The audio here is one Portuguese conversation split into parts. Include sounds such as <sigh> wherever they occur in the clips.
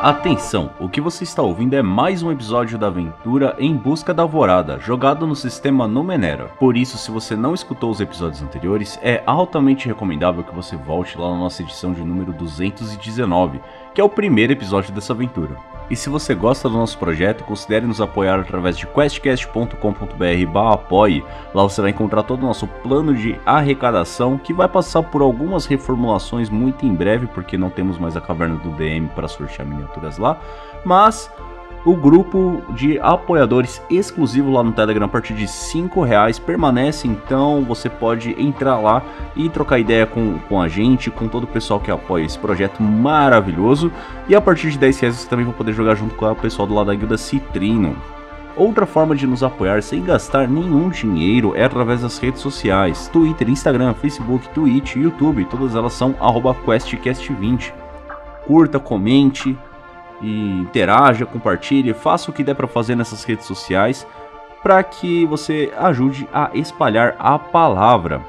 Atenção, o que você está ouvindo é mais um episódio da aventura Em Busca da Alvorada, jogado no sistema Numenera. Por isso, se você não escutou os episódios anteriores, é altamente recomendável que você volte lá na nossa edição de número 219, que é o primeiro episódio dessa aventura. E se você gosta do nosso projeto, considere nos apoiar através de questcast.com.br apoie. Lá você vai encontrar todo o nosso plano de arrecadação, que vai passar por algumas reformulações muito em breve, porque não temos mais a caverna do DM para sortear miniaturas lá. Mas o grupo de apoiadores exclusivo lá no Telegram a partir de 5 reais permanece, então você pode entrar lá e trocar ideia com, com a gente, com todo o pessoal que apoia esse projeto maravilhoso. E a partir de 10 reais você também vai poder jogar junto com o pessoal do lado da guilda Citrino. Outra forma de nos apoiar sem gastar nenhum dinheiro é através das redes sociais: Twitter, Instagram, Facebook, Twitch, YouTube, todas elas são QuestCast20. Curta, comente, e interaja, compartilhe, faça o que der para fazer nessas redes sociais para que você ajude a espalhar a palavra.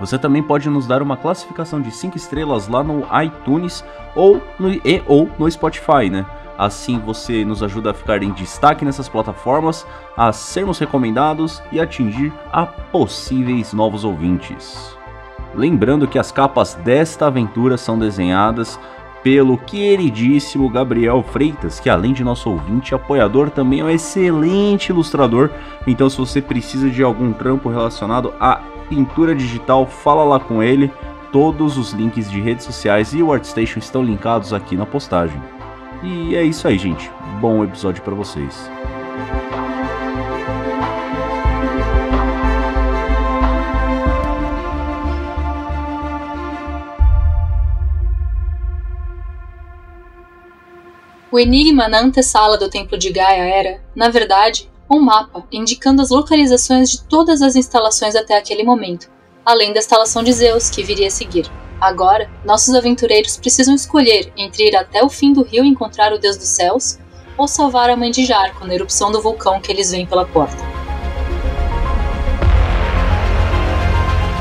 Você também pode nos dar uma classificação de 5 estrelas lá no iTunes ou no, e, ou no Spotify, né? Assim você nos ajuda a ficar em destaque nessas plataformas, a sermos recomendados e atingir a possíveis novos ouvintes. Lembrando que as capas desta aventura são desenhadas pelo queridíssimo Gabriel Freitas, que além de nosso ouvinte e apoiador, também é um excelente ilustrador. Então, se você precisa de algum trampo relacionado à pintura digital, fala lá com ele. Todos os links de redes sociais e o ArtStation estão linkados aqui na postagem. E é isso aí, gente. Bom episódio para vocês. O enigma na antessala do templo de Gaia era, na verdade, um mapa indicando as localizações de todas as instalações até aquele momento, além da instalação de Zeus que viria a seguir. Agora, nossos aventureiros precisam escolher entre ir até o fim do rio e encontrar o Deus dos Céus ou salvar a mãe de Jarco na erupção do vulcão que eles veem pela porta.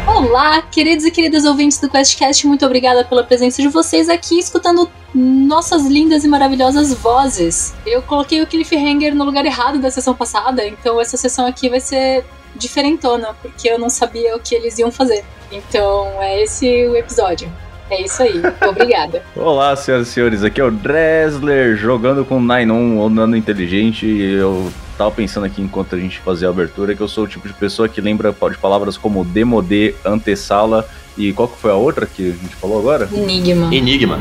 Olá, queridos e queridas ouvintes do QuestCast, muito obrigada pela presença de vocês aqui escutando nossas lindas e maravilhosas vozes. Eu coloquei o cliffhanger no lugar errado da sessão passada, então essa sessão aqui vai ser diferentona, porque eu não sabia o que eles iam fazer. Então é esse o episódio. É isso aí. <laughs> Obrigada. Olá, senhoras e senhores. Aqui é o Dresler jogando com 9-1 ou Nano Inteligente. Eu tava pensando aqui enquanto a gente fazia a abertura que eu sou o tipo de pessoa que lembra de palavras como demodê, antessala e qual que foi a outra que a gente falou agora? Enigma. Enigma.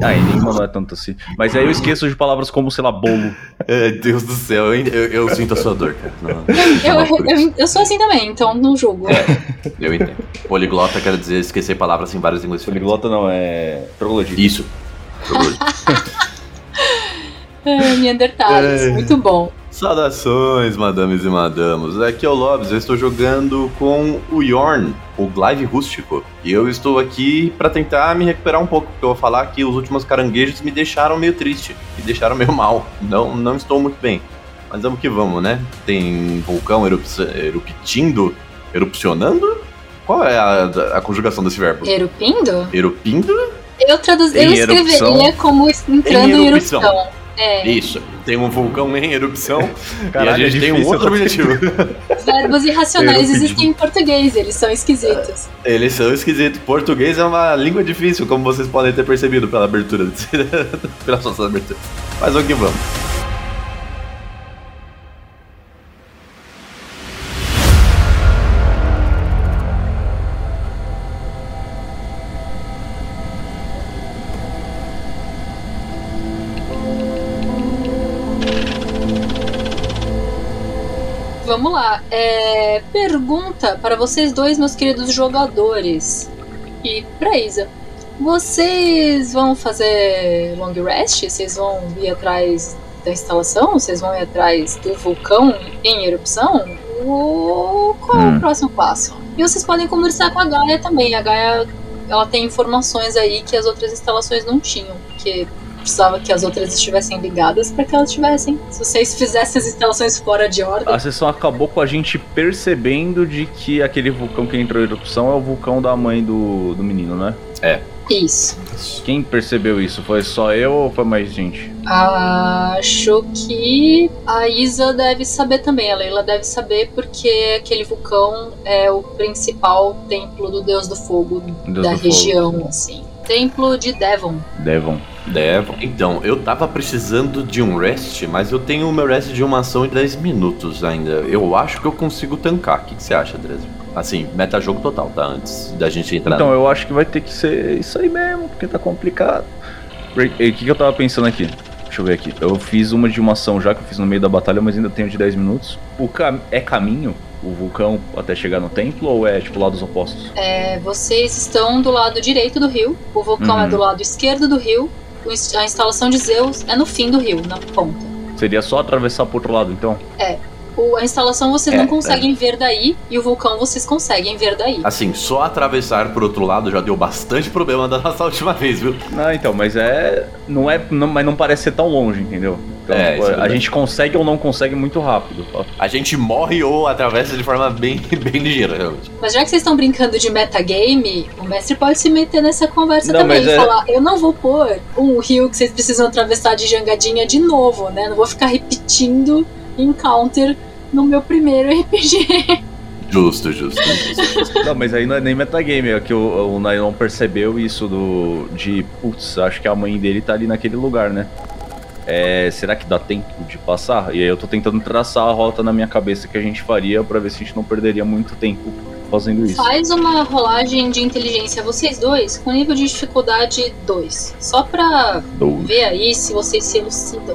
Ah, enigma não é tanto assim. Mas aí eu esqueço de palavras como, sei lá, bolo. <laughs> É, Deus do céu, eu, eu, eu sinto a sua dor, cara. Não, eu, eu, eu, eu, sou assim também, então não julgo. É, eu entendo. Poliglota quer dizer esquecer palavras em várias línguas Poliglota não, é troglodita. Isso. <laughs> é, Neandertais, é. muito bom. Saudações, madames e madamos. Aqui é o Lobs, eu estou jogando com o Yorn, o Glaive Rústico. E eu estou aqui para tentar me recuperar um pouco, porque eu vou falar que os últimos caranguejos me deixaram meio triste, me deixaram meio mal. Não, não estou muito bem. Mas vamos que vamos, né? Tem vulcão eruptindo, erupcionando? Qual é a, a, conjugação desse verbo? Erupindo? Erupindo? Eu, traduz, eu escreveria como entrando em erupção. Em erupção. É. Isso. Tem um vulcão em erupção Caralho, <laughs> e a gente é tem um outro objetivo. Verbos irracionais existem em português, eles são esquisitos. Eles são esquisitos. Português é uma língua difícil, como vocês podem ter percebido pela abertura, <laughs> pela sua abertura. Mas vamos que vamos. É, pergunta para vocês dois, meus queridos jogadores. E pra Isa. Vocês vão fazer long rest? Vocês vão ir atrás da instalação? Vocês vão ir atrás do vulcão em erupção? Ou qual hum. é o hum. próximo passo? E vocês podem conversar com a Gaia também. A Gaia ela tem informações aí que as outras instalações não tinham. Porque precisava que as outras estivessem ligadas para que elas estivessem. Se vocês fizessem as instalações fora de ordem. A sessão acabou com a gente percebendo de que aquele vulcão que entrou em erupção é o vulcão da mãe do, do menino, né? É. Isso. Quem percebeu isso? Foi só eu ou foi mais gente? Acho que a Isa deve saber também. A Leila deve saber porque aquele vulcão é o principal templo do Deus do Fogo Deus da do região, assim. Templo de Devon. Devon. Devon. Então, eu tava precisando de um rest, mas eu tenho o meu rest de uma ação de 10 minutos ainda. Eu acho que eu consigo tancar. O que, que você acha, Dresden? Assim, meta-jogo total, tá? Antes da gente entrar. Então, eu acho que vai ter que ser isso aí mesmo, porque tá complicado. O que, que eu tava pensando aqui? Deixa eu ver aqui. Eu fiz uma de uma ação já que eu fiz no meio da batalha, mas ainda tenho de 10 minutos. O cam é caminho o vulcão até chegar no templo ou é tipo lados opostos? É, vocês estão do lado direito do rio, o vulcão Uhum. é do lado esquerdo do rio, a instalação de Zeus é no fim do rio, na ponta. Seria só atravessar pro outro lado, então? O- a instalação vocês É, não conseguem ver daí e o vulcão vocês conseguem ver daí. Assim, só atravessar pro outro lado já deu bastante problema da nossa <laughs> última vez, viu? Não, então, mas é. Não é. Não, mas não parece ser tão longe, entendeu? Então, É, tipo, é a verdade. gente consegue ou não consegue muito rápido. A gente morre ou atravessa de forma bem, <laughs> bem ligeira, realmente. Mas já que vocês estão brincando de metagame, o mestre pode se meter nessa conversa Não, também e é- falar: eu não vou pôr um rio que vocês precisam atravessar de jangadinha de novo, né? Não vou ficar repetindo encounter no meu primeiro <laughs> RPG. Justo, justo. justo. <laughs> Não, mas aí não é nem metagame, é que o, o Nylon percebeu isso do. de. Putz, acho que a mãe dele tá ali naquele lugar, né? É, será que dá tempo de passar? E aí eu tô tentando traçar a rota na minha cabeça que a gente faria pra ver se a gente não perderia muito tempo fazendo isso. Faz uma rolagem de inteligência, vocês dois, com nível de dificuldade 2. Só pra Doze. ver aí se vocês se elucidam.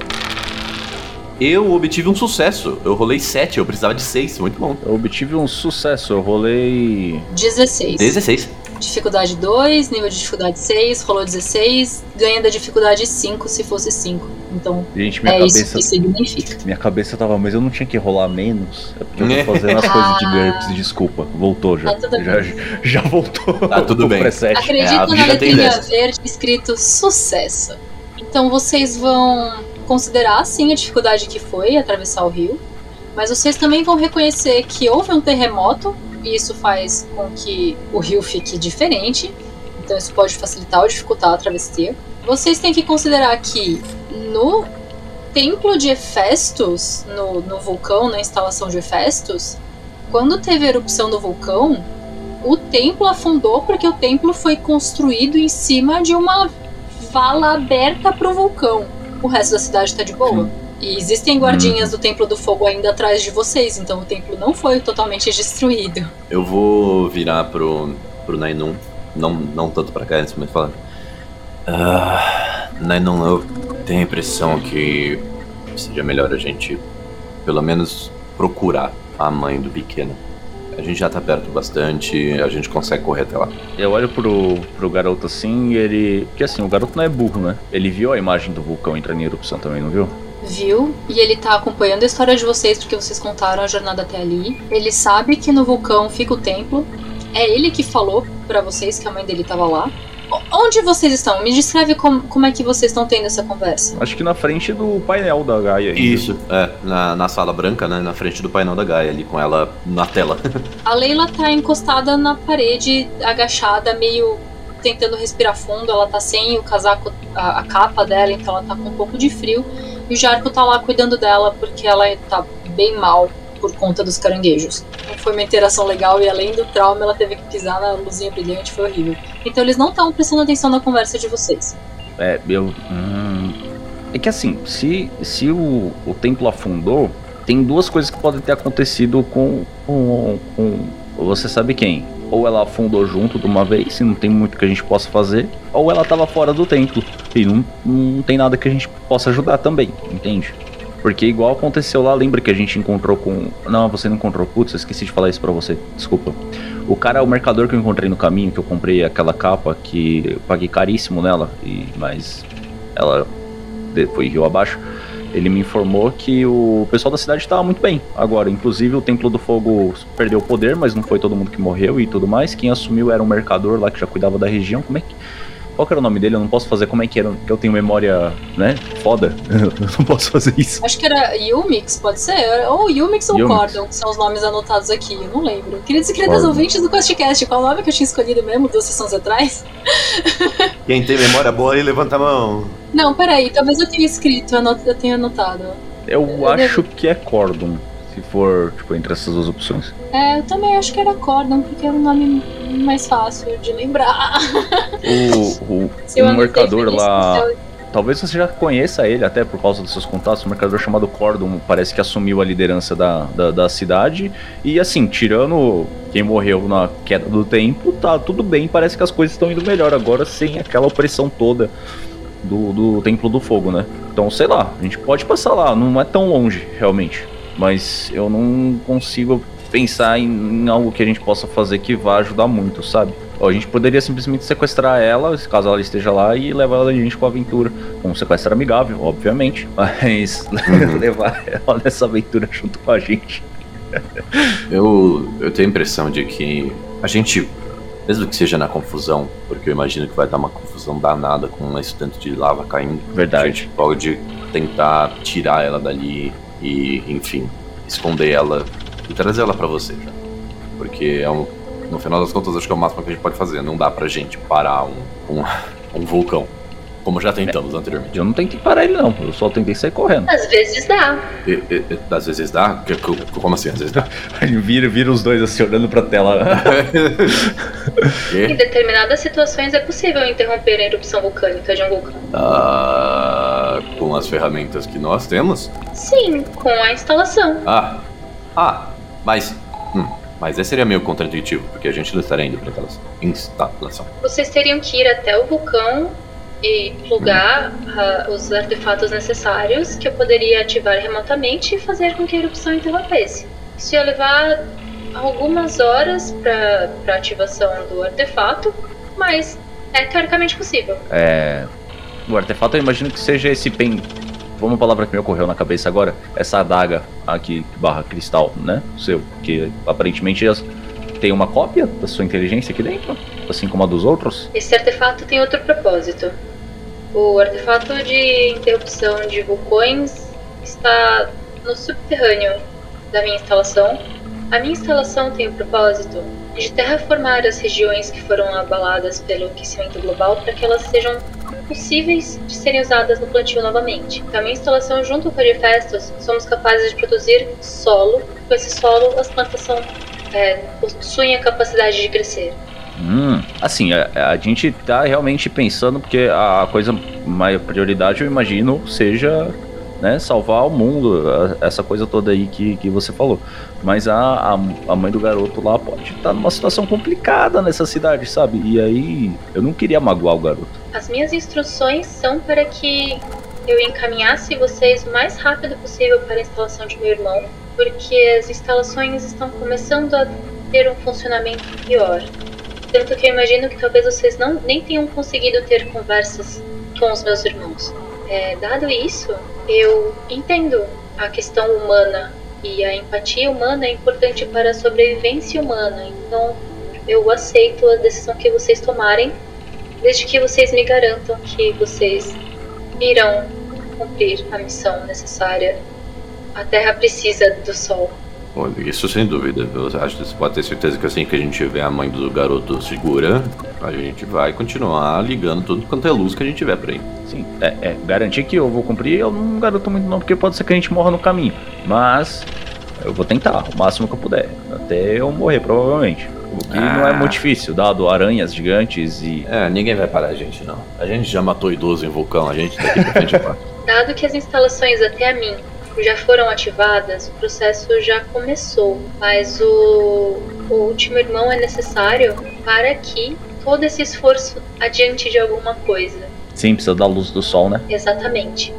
Eu obtive um sucesso. Eu rolei 7, eu precisava de 6. Muito bom. Eu obtive um sucesso, eu rolei. 16. 16. Dificuldade 2, nível de dificuldade 6, rolou 16, ganha da dificuldade 5 se fosse 5. Então Gente, minha é isso cabeça. que significa. Minha cabeça tava, mas eu não tinha que rolar menos. É porque eu É. tô fazendo as coisas de <laughs> Ah. GURPS, desculpa. Voltou já. Tá tudo já, já voltou. Tá tudo o bem. preset. É, a Acredita na letrinha verde escrito sucesso. Então vocês vão considerar sim a dificuldade que foi atravessar o rio, mas vocês também vão reconhecer que houve um terremoto isso faz com que o rio fique diferente. Então isso pode facilitar ou dificultar a travessia. Vocês têm que considerar que no templo de Hefestos, no, no vulcão, na instalação de Hefestos, quando teve a erupção do vulcão, o templo afundou porque o templo foi construído em cima de uma vala aberta pro vulcão. O resto da cidade tá de boa. E existem guardinhas do Templo do Fogo ainda atrás de vocês, então o templo não foi totalmente destruído. Eu vou virar pro, pro Nainun. Não, não tanto pra cá, mas falar. Ah, Nainun, eu tenho a impressão que seria melhor a gente, pelo menos, procurar a mãe do pequeno. A gente já tá perto bastante, a gente consegue correr até lá. Eu olho pro, pro garoto assim e ele. Porque assim, o garoto não é burro, né? Ele viu a imagem do vulcão entrando em erupção também, não viu? Viu? E ele tá acompanhando a história de vocês porque vocês contaram a jornada até ali. Ele sabe que no vulcão fica o templo. É ele que falou pra vocês que a mãe dele tava lá. Onde vocês estão? Me descreve como, como é que vocês estão tendo essa conversa. Acho que na frente do painel da Gaia. ainda. Isso, é, na, na sala branca, né? Na frente do painel da Gaia, ali com ela na tela. <laughs> A Leila tá encostada na parede, agachada, meio tentando respirar fundo. Ela tá sem o casaco, a, a capa dela, então ela tá com um pouco de frio. E o Jarko tá lá cuidando dela porque ela tá bem mal por conta dos caranguejos. Não foi uma interação legal e além do trauma, ela teve que pisar na luzinha brilhante, foi horrível. Então eles não estão prestando atenção na conversa de vocês. É, eu. hum, É que assim, se, se o, o templo afundou, tem duas coisas que podem ter acontecido com, com, com. Você sabe quem? Ou ela afundou junto de uma vez e não tem muito que a gente possa fazer, ou ela tava fora do templo e não, não tem nada que a gente possa ajudar também, entende? Porque igual aconteceu lá, lembra que a gente encontrou com. Não, você não encontrou. Putz, eu esqueci de falar isso pra você. Desculpa. O cara é o mercador que eu encontrei no caminho, que eu comprei aquela capa que eu paguei caríssimo nela, e mas ela foi rio abaixo. Ele me informou que o pessoal da cidade estava muito bem agora. Inclusive o Templo do Fogo perdeu o poder, mas não foi todo mundo que morreu e tudo mais. Quem assumiu era um mercador lá que já cuidava da região. Como é que. Qual que era o nome dele? Eu não posso fazer como é que era, porque eu tenho memória, né? Foda. <laughs> Eu não posso fazer isso. Acho que era Yumix, pode ser? Ou Yumix ou Yumix. Cordon, que são os nomes anotados aqui, eu não lembro. Queridos e queridas Cordon. ouvintes do QuestCast, qual o nome que eu tinha escolhido mesmo duas sessões atrás? <laughs> Quem tem memória boa aí, levanta a mão. Não, peraí, talvez eu tenha escrito, eu tenha anotado. Eu, eu acho devo... que é Cordon, for, tipo, entre essas duas opções. É, eu também acho que era Cordon, porque era um nome mais fácil de lembrar. O, o, <laughs> o mercador lá. Talvez você já conheça ele até por causa dos seus contatos. Um mercador chamado Cordon parece que assumiu a liderança da, da, da, cidade. E assim, tirando quem morreu na queda do tempo, tá tudo bem. Parece que as coisas estão indo melhor agora sem aquela opressão toda do, do Templo do Fogo, né? Então, sei lá, a gente pode passar lá, não é tão longe, realmente. Mas eu não consigo pensar em, em algo que a gente possa fazer que vá ajudar muito, sabe? a gente poderia simplesmente sequestrar ela, caso ela esteja lá, e levar ela a gente com a aventura. Um sequestro amigável, obviamente, <laughs> mas uhum. <laughs> levar ela nessa aventura junto com a gente. eu, eu tenho a impressão de que a gente, mesmo que seja na confusão, porque eu imagino que vai dar uma confusão danada com esse tanto de lava caindo, Verdade. a gente pode tentar tirar ela dali e, enfim, esconder ela e trazer ela para você já. Porque é um, no final das contas, acho que é o máximo que a gente pode fazer. Não dá pra gente parar um, um, <laughs> um vulcão. Como já tentamos é, anteriormente. Eu não tentei parar ele, não. Eu só tentei sair correndo. Às vezes dá. E, e, às vezes dá? Como assim? Às vezes dá? <laughs> vira, vira os dois assim, olhando pra tela. <laughs> em determinadas situações é possível interromper a erupção vulcânica de um vulcão. Ah, com as ferramentas que nós temos? Sim, com a instalação. Ah, ah, mas. Hum. Mas esse seria meio contraintuitivo, porque a gente não estaria indo para aquela instalação. Vocês teriam que ir até o vulcão e plugar uh, os artefatos necessários que eu poderia ativar remotamente e fazer com que a erupção interrompesse. Isso ia levar algumas horas para ativação do artefato, mas é teoricamente possível. É. O artefato eu imagino que seja esse pen uma palavra que me ocorreu na cabeça agora, essa adaga aqui barra cristal, né? Seu, que aparentemente tem uma cópia da sua inteligência aqui dentro, assim como a dos outros. Esse artefato tem outro propósito. O artefato de interrupção de vulcões está no subterrâneo da minha instalação. A minha instalação tem o propósito de terraformar as regiões que foram abaladas pelo aquecimento global para que elas sejam possíveis de serem usadas no plantio novamente. Com a minha instalação junto com a de Festos, somos capazes de produzir solo. Com esse solo, as plantas são, é, possuem a capacidade de crescer. Hum, assim, a, a, gente tá realmente pensando, porque a coisa, maior prioridade, eu imagino, seja né, salvar o mundo, essa coisa toda aí que, que você falou. Mas a, a, a mãe do garoto lá pode estar tá numa situação complicada nessa cidade, sabe? E aí eu não queria magoar o garoto. As minhas instruções são para que eu encaminhasse vocês o mais rápido possível para a instalação de meu irmão, porque as instalações estão começando a ter um funcionamento pior. Tanto que eu imagino que talvez vocês não nem tenham conseguido ter conversas com os meus irmãos. É, dado isso, eu entendo a questão humana e a empatia humana é importante para a sobrevivência humana. Então, eu aceito a decisão que vocês tomarem, desde que vocês me garantam que vocês irão cumprir a missão necessária. A Terra precisa do Sol. Isso sem dúvida. Eu acho que você pode ter certeza que assim que a gente tiver a mãe do garoto segura, a gente vai continuar ligando tudo quanto é luz que a gente tiver por aí. Sim, é, é garantir que eu vou cumprir, eu não garanto muito não, porque pode ser que a gente morra no caminho. Mas eu vou tentar, o máximo que eu puder. Até eu morrer, provavelmente. O que ah. não é muito difícil, dado aranhas gigantes e. É, ninguém vai parar a gente, não. A gente já matou idoso em vulcão, a gente daqui pra frente é <laughs> Dado que as instalações até a mim já foram ativadas, o processo já começou, mas o, o último irmão é necessário para que todo esse esforço adiante de alguma coisa. Sim, precisa da luz do sol, né? Exatamente.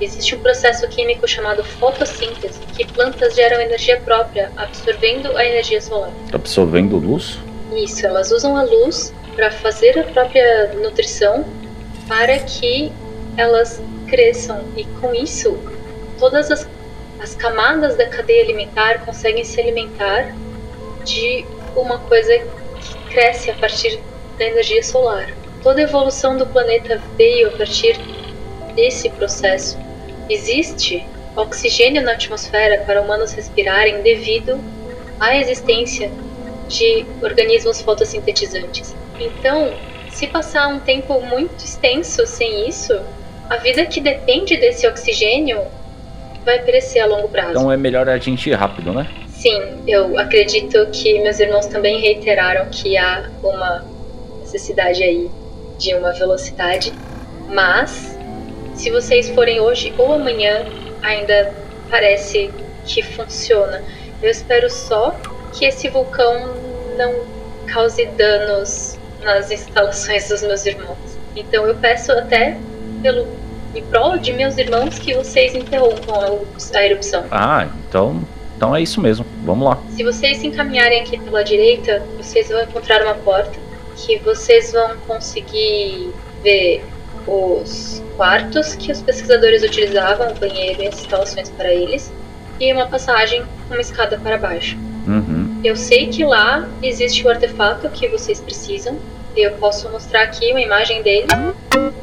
Existe um processo químico chamado fotossíntese, que plantas geram energia própria, absorvendo a energia solar. Absorvendo luz? Isso, elas usam a luz para fazer a própria nutrição para que elas cresçam e com isso todas as, as camadas da cadeia alimentar conseguem se alimentar de uma coisa que cresce a partir da energia solar. Toda a evolução do planeta veio a partir desse processo. Existe oxigênio na atmosfera para humanos respirarem devido à existência de organismos fotossintetizantes. Então, se passar um tempo muito extenso sem isso, a vida que depende desse oxigênio vai perecer a longo prazo. Então é melhor a gente ir rápido, né? Sim, eu acredito que meus irmãos também reiteraram que há uma necessidade aí de uma velocidade, mas se vocês forem hoje ou amanhã, ainda parece que funciona. Eu espero só que esse vulcão não cause danos nas instalações dos meus irmãos. Então eu peço até pelo em prol de meus irmãos que vocês interrompam a, erupção. Ah, então, então é isso mesmo. Vamos lá. Se vocês se encaminharem aqui pela direita, vocês vão encontrar uma porta que vocês vão conseguir ver os quartos que os pesquisadores utilizavam, o banheiro e as instalações para eles, e uma passagem, uma escada para baixo. Uhum. Eu sei que lá existe o artefato que vocês precisam. Eu posso mostrar aqui uma imagem dele.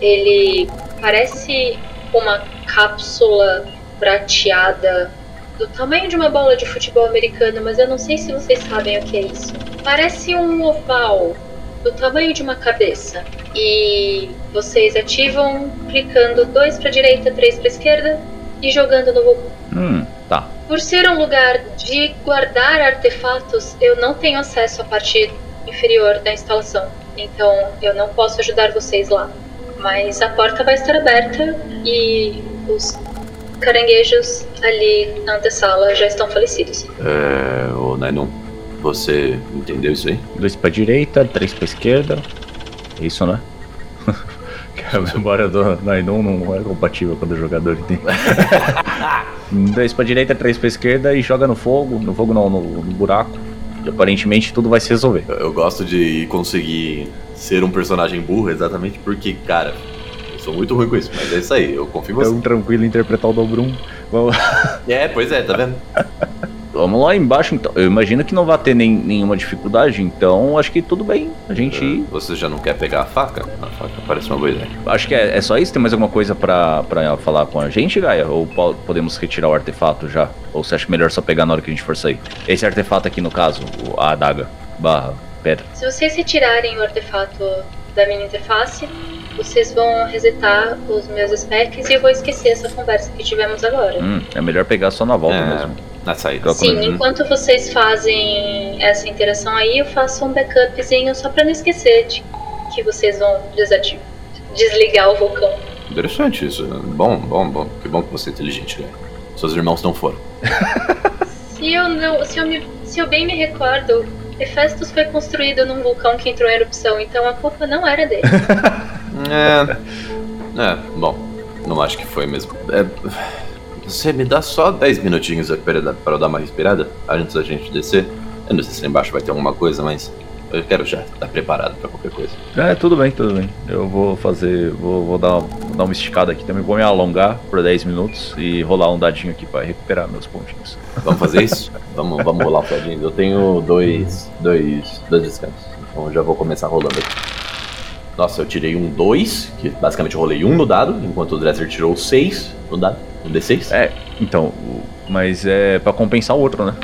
Ele parece uma cápsula prateada do tamanho de uma bola de futebol americano, mas eu não sei se vocês sabem o que é isso. Parece um oval do tamanho de uma cabeça. E vocês ativam clicando dois para direita, três para esquerda e jogando no vulcão. Hum, tá. Por ser um lugar de guardar artefatos, eu não tenho acesso à parte inferior da instalação. Então eu não posso ajudar vocês lá. Mas a porta vai estar aberta e os caranguejos ali na antessala já estão falecidos. É, ô Nainon, você entendeu isso aí? Dois pra direita, três pra esquerda. É Isso, né? <laughs> Que a memória do Nainon não é compatível quando o jogador tem. <laughs> dois pra direita, três pra esquerda e joga no fogo. No fogo não, no, no buraco. E aparentemente tudo vai se resolver. Eu- Eu gosto de conseguir ser um personagem burro exatamente porque, cara, eu sou muito ruim com isso, mas é isso aí, eu confio em É você. um tranquilo interpretar o Dobrum. Vamos É, pois é, tá vendo? <laughs> Vamos lá embaixo então. Eu imagino que não vai ter nem, nenhuma dificuldade, então acho que tudo bem. A gente. ir. Você já não quer pegar a faca? A faca parece uma boa ideia. Acho que é, é só isso. Tem mais alguma coisa pra, pra falar com a gente, Gaia? Ou po- podemos retirar o artefato já? Ou você acha melhor só pegar na hora que a gente for sair? Esse artefato aqui, no caso, a adaga barra pedra. Se vocês retirarem o artefato da minha interface, vocês vão resetar os meus specs e eu vou esquecer essa conversa que tivemos agora. Hum, é melhor pegar só na volta É. mesmo. Na saída. Sim, mesmo. enquanto vocês fazem essa interação aí, eu faço um backupzinho só pra não esquecer de que vocês vão desativar, desligar o vulcão. Interessante isso. Bom, bom, bom. Que bom que você é inteligente, né? Seus irmãos não foram. <laughs> Se eu não, se eu, me, se eu bem me recordo, Hefestos foi construído num vulcão que entrou em erupção, então a culpa não era dele. <laughs> É. É, bom. Não acho que foi mesmo. É, você me dá só 10 minutinhos pra eu dar uma respirada antes da gente descer? Eu não sei se lá embaixo vai ter alguma coisa, mas eu quero já estar preparado pra qualquer coisa. É, tudo bem, tudo bem. Eu vou fazer. Vou, vou dar, vou dar uma esticada aqui também. Vou me alongar por 10 minutos e rolar um dadinho aqui pra recuperar meus pontinhos. Vamos fazer isso? <laughs> vamos, vamos rolar o Fredinho. Eu tenho dois, dois, dois descansos. Então já vou começar rolando aqui. Nossa, eu tirei um 2, que basicamente eu rolei um no dado, enquanto o Dresser tirou 6 no dado, um D6. É, então, mas é pra compensar o outro, né?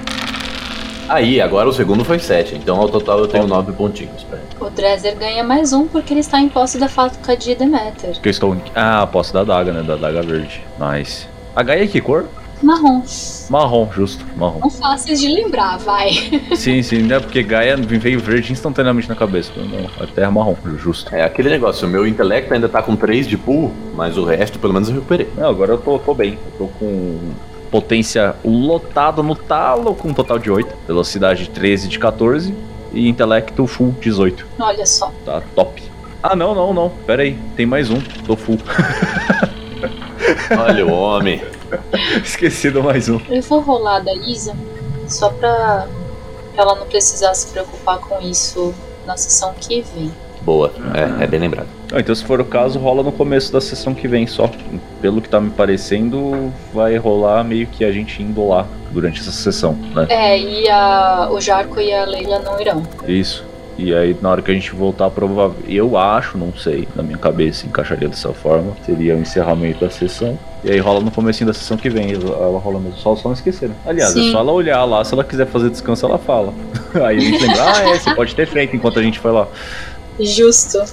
Aí, agora o segundo foi 7, então ao total eu tenho 9 pontinhos pra ele. O Dresser ganha mais um porque ele está em posse da faca de Demeter. Porque eu estou. Ah, posso da daga, né? Da daga verde. Nice. A Gaia é que cor? Marrom. Marrom, justo, marrom. Não fáceis de lembrar, vai. <laughs> sim, sim, né? Porque Gaia veio verde instantaneamente na cabeça. Não, a terra marrom, justo. É aquele negócio, o meu intelecto ainda tá com 3 de pool, mas o resto pelo menos eu recuperei. Não, agora eu tô, tô bem. Eu tô com potência lotado no talo, com um total de 8. Velocidade 13 de 14. E intelecto full 18. Olha só. Tá top. Ah, não, não, não. Pera aí. Tem mais um. Tô full. Olha o homem. <laughs> Esqueci do mais um. Eu vou rolar da Isa só pra ela não precisar se preocupar com isso na sessão que vem. Boa, é, é bem lembrado. Ah, então, se for o caso, rola no começo da sessão que vem só. Pelo que tá me parecendo, vai rolar meio que a gente indo lá durante essa sessão, né? É, e a, o Jarco e a Leila não irão. Isso. E aí, na hora que a gente voltar, provavelmente. Eu acho, não sei, na minha cabeça encaixaria dessa forma. Seria o encerramento da sessão. E aí rola no comecinho da sessão que vem. Ela ela rola mesmo. Só, só não esquecer, né? Aliás, Sim. é só ela olhar lá. Se ela quiser fazer descanso, ela fala. <laughs> aí a gente lembra, ah, é, você pode ter feito enquanto a gente foi lá. Justo.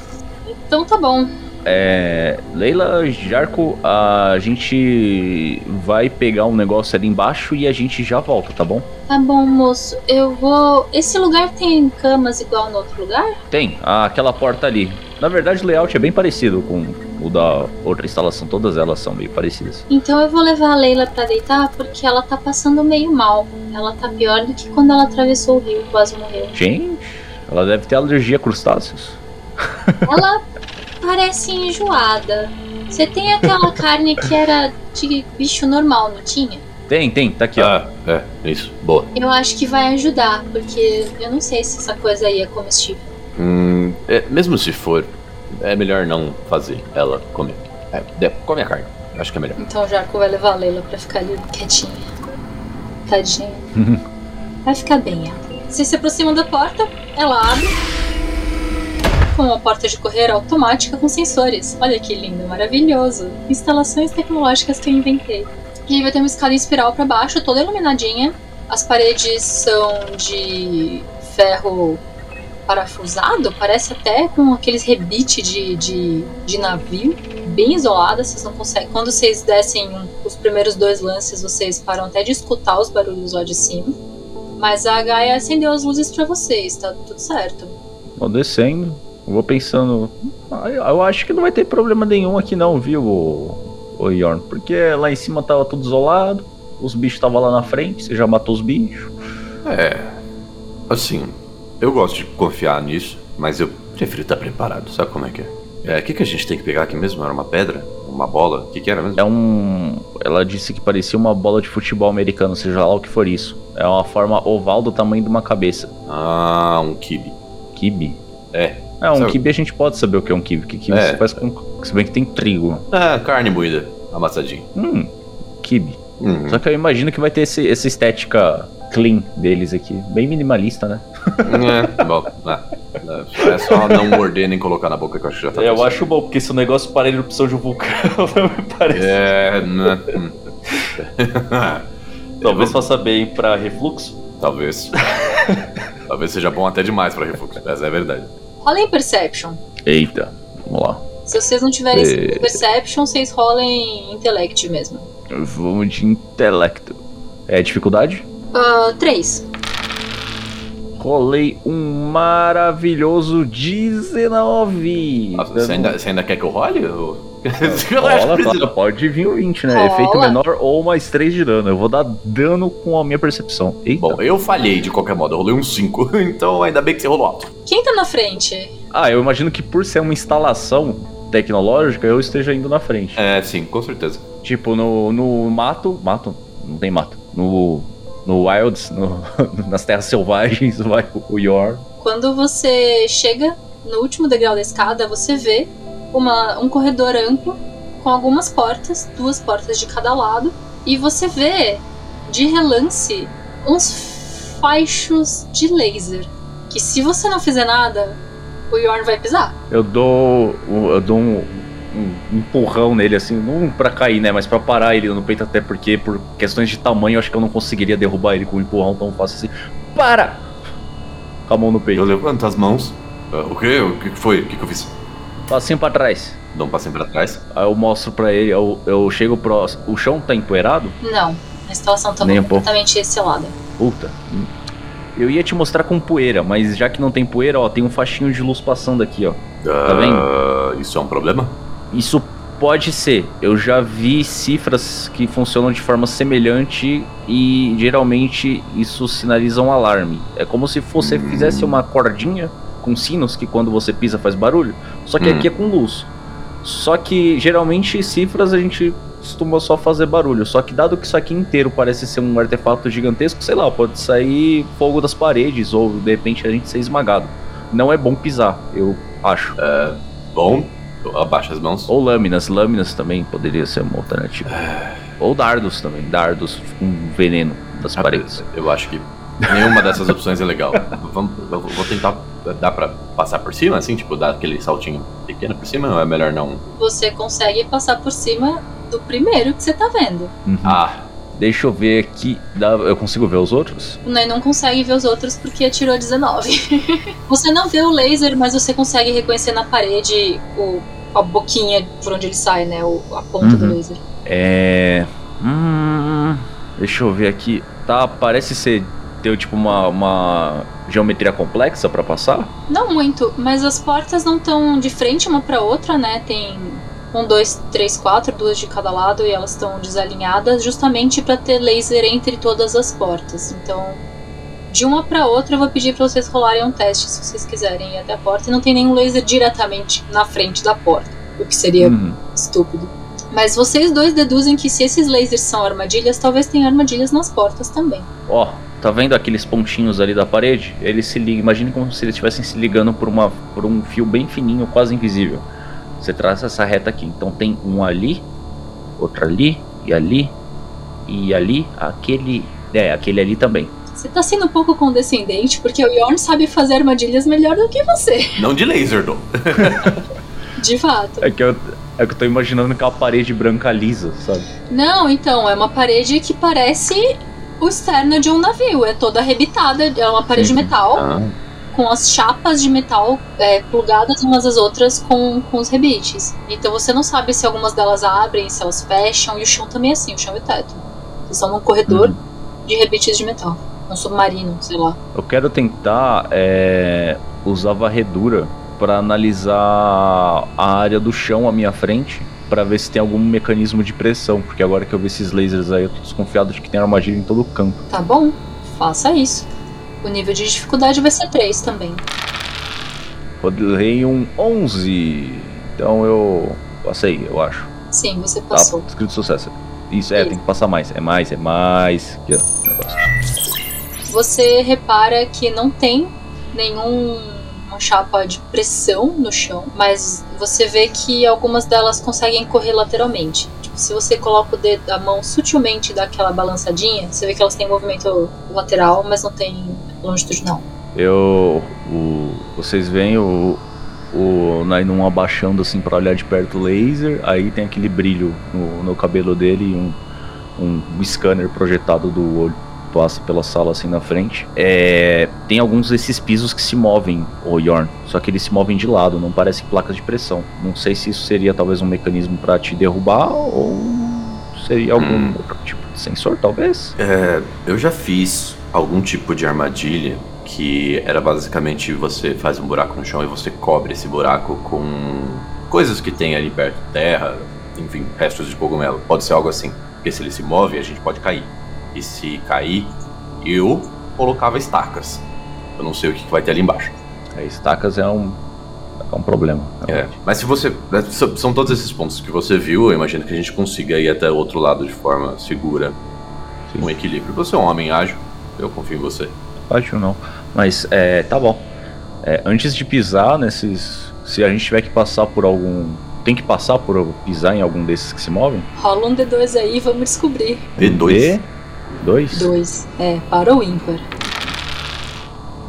Então tá bom. É, Leila, Jarco, a gente vai pegar um negócio ali embaixo e a gente já volta, tá bom? Tá bom, moço. Eu vou. Esse lugar tem camas igual no outro lugar? Tem, aquela porta ali. Na verdade, o layout é bem parecido com o da outra instalação. Todas elas são meio parecidas. Então eu vou levar a Leila pra deitar porque ela tá passando meio mal. Ela tá pior do que quando ela atravessou o rio e quase morreu. Gente, ela deve ter alergia a crustáceos. Ela parece enjoada. Você tem aquela <laughs> carne que era de bicho normal, não tinha? Tem, tem, tá aqui, ah, ó. É, isso, boa. Eu acho que vai ajudar, porque eu não sei se essa coisa aí é comestível. Hum, é, mesmo se for, é melhor não fazer ela comer. É, come a carne, acho que é melhor. Então o Jarco vai levar a Leila pra ficar ali quietinha. Tadinha. <laughs> vai ficar bem, ela. Vocês se aproximam da porta, ela abre com uma porta de correr automática com sensores. Olha que lindo, maravilhoso. Instalações tecnológicas que eu inventei. E aí vai ter uma escada em espiral para baixo, toda iluminadinha. As paredes são de ferro parafusado, parece até com aqueles rebites de, de, de navio, bem isoladas, vocês não conseguem. Quando vocês descem os primeiros dois lances, vocês param até de escutar os barulhos lá de cima. Mas a Gaia acendeu as luzes para vocês, tá tudo certo. Vou descendo, eu vou pensando. Ah, eu acho que não vai ter problema nenhum aqui não, viu, o, o Yorn? Porque lá em cima tava tudo isolado, os bichos estavam lá na frente, você já matou os bichos. É. Assim, eu gosto de confiar nisso, mas eu prefiro estar preparado, sabe como é que é? É, o que, que a gente tem que pegar aqui mesmo? Era uma pedra? Uma bola? O que, que era mesmo? É um. Ela disse que parecia uma bola de futebol americano, seja lá o que for isso. É uma forma oval do tamanho de uma cabeça. Ah, um kibe. Kibe? É, é, um Sabe? kibe a gente pode saber o que é um kibe, que kibe é. se faz com. Se bem que tem trigo. É, carne moída, amassadinha. Hum, kibe. Uhum. Só que eu imagino que vai ter esse, essa estética clean deles aqui. Bem minimalista, né? É, <laughs> bom. É, é só não morder nem colocar na boca que eu acho que já tá. É, eu acho bom, porque se o negócio para a erupção de um vulcão, <laughs> me parece. É, né? <laughs> Talvez faça bem pra refluxo. Talvez. <laughs> Talvez seja bom até demais pra refluxo. Essa é a verdade. Rolem Perception. Eita, vamos lá. Se vocês não tiverem e... Perception, vocês rolem Intellect mesmo. Vamos de intelecto. É dificuldade? Uh, três. Rolei um maravilhoso 19. Nossa, você, ainda, você ainda quer que eu role? <laughs> Rola, claro, pode vir o 20, né? Rola. Efeito menor ou mais 3 de dano. Eu vou dar dano com a minha percepção. Eita. Bom, eu falhei de qualquer modo, eu rolei um 5, <laughs> então ainda bem que você rolou alto. Quem tá na frente? Ah, eu imagino que por ser uma instalação tecnológica, eu esteja indo na frente. É, sim, com certeza. Tipo, no, no mato. Mato? Não tem mato. No. No Wilds, no, <laughs> nas terras selvagens, vai o Yor. Quando você chega no último degrau da escada, você vê uma, um corredor amplo com algumas portas, duas portas de cada lado, e você vê de relance uns faixos de laser. Que se você não fizer nada, o Yorn vai pisar. Eu dou. Eu dou um, um empurrão nele, assim, não pra cair, né? Mas pra parar ele no peito, até porque por questões de tamanho eu acho que eu não conseguiria derrubar ele com um empurrão tão fácil assim. Para! Com a mão no peito. Eu levanto as mãos. Uh, o quê? O que foi? O que, que eu fiz? Passinho pra trás. Dá um passinho pra trás. Aí eu mostro pra ele, eu, eu chego próximo. O chão tá empoeirado? Não. A instalação tá Nem completamente um selada. Puta. Eu ia te mostrar com poeira, mas já que não tem poeira, ó, tem um faixinho de luz passando aqui, ó. Tá vendo? Uh, isso é um problema? Isso pode ser. Eu já vi cifras que funcionam de forma semelhante e geralmente isso sinaliza um alarme. É como se você hum. fizesse uma cordinha com sinos que quando você pisa faz barulho, só que hum. aqui é com luz. Só que geralmente cifras a gente costuma só fazer barulho. Só que dado que isso aqui inteiro parece ser um artefato gigantesco, sei lá, pode sair fogo das paredes ou de repente a gente ser esmagado. Não é bom pisar, eu acho. É bom. Abaixa as mãos. Ou lâminas, lâminas também poderia ser uma alternativa. É... Ou dardos também, dardos com veneno das ah, paredes. Eu acho que nenhuma dessas opções é legal. Vamos, vou tentar dá pra passar por cima, assim, tipo, dar aquele saltinho pequeno por cima, ou é melhor não? Você consegue passar por cima do primeiro que você tá vendo. Uhum. Ah, Deixa eu ver aqui. Dá- Eu consigo ver os outros? O Ney não consegue ver os outros porque atirou 19. <laughs> você não vê o laser, mas você consegue reconhecer na parede o, a boquinha por onde ele sai, né? O, a ponta do Uhum. laser. É. Hum. Deixa eu ver aqui. Tá, parece ser. Ter tipo uma, uma geometria complexa pra passar? Não muito, mas as portas não estão de frente uma pra outra, né? Tem um, dois, três, quatro, duas de cada lado e elas estão desalinhadas justamente pra ter laser entre todas as portas. Então, de uma pra outra eu vou pedir pra vocês rolarem um teste se vocês quiserem ir até a porta. E não tem nenhum laser diretamente na frente da porta, o que seria Uhum. estúpido. Mas vocês dois deduzem que se esses lasers são armadilhas, talvez tenha armadilhas nas portas também. Ó, tá vendo aqueles pontinhos ali da parede? Eles se ligam. Imagine como se eles estivessem se ligando por, uma, por um fio bem fininho, quase invisível. Você traça essa reta aqui. Então tem um ali, outro ali, e ali, e ali, aquele. É, aquele ali também. Você tá sendo um pouco condescendente, porque o Yorn sabe fazer armadilhas melhor do que você. Não de laser, Dom. <laughs> De fato. É que eu, é que eu tô imaginando aquela parede branca lisa, sabe? Não, então, é uma parede que parece o externo de um navio. É toda arrebitada, é uma parede de Sim, sim. metal, Ah, com as chapas de metal é, plugadas umas às outras com, com os rebites. Então você não sabe se algumas delas abrem, se elas fecham, e o chão também é assim, o chão e o teto. Vocês estão num corredor Uhum. de rebites de metal. Um submarino, sei lá. Eu quero tentar é, usar varredura para analisar a área do chão à minha frente para ver se tem algum mecanismo de pressão, porque agora que eu vi esses lasers aí, eu tô desconfiado de que tem armadilha em todo canto. Tá bom, faça isso. O nível de dificuldade vai ser 3 também. Rodei um 11, então eu passei, eu acho. Sim, você Tá, passou. escrito sucesso. Isso, é, Isso. tem que passar mais, é mais, é mais. Aqui, ó, negócio. Você repara que não tem nenhuma chapa de pressão no chão, mas você vê que algumas delas conseguem correr lateralmente. Tipo, se você coloca o dedo, a mão sutilmente dá aquela balançadinha, você vê que elas têm movimento lateral, mas não tem longitudinal. Eu. O, vocês veem o. O Nainun abaixando assim pra olhar de perto o laser, aí tem aquele brilho no, no cabelo dele e um, um scanner projetado do olho passa pela sala assim na frente. É, tem alguns desses pisos que se movem, o Yorn, só que eles se movem de lado, não parecem placas de pressão. Não sei se isso seria talvez um mecanismo pra te derrubar ou seria algum Hum. outro tipo de sensor, talvez. É, eu já fiz algum tipo de armadilha que era basicamente você faz um buraco no chão e você cobre esse buraco com coisas que tem ali perto, terra, enfim, restos de cogumelo. Pode ser algo assim. Porque se ele se move, a gente pode cair. E se cair, eu colocava estacas. Eu não sei o que que vai ter ali embaixo. Aí estacas é um. É um problema. É, mas se você. são- todos esses pontos que você viu, eu imagino que a gente consiga ir até o outro lado de forma segura, Sim. com equilíbrio. Você é um homem ágil, eu confio em você. Acho não. Mas é, tá bom. É, antes de pisar nesses. Se a gente tiver que passar por algum. Tem que passar por pisar em algum desses que se movem? Rola um D2 aí, vamos descobrir. V2. Dois? Dois. É, para o ímpar.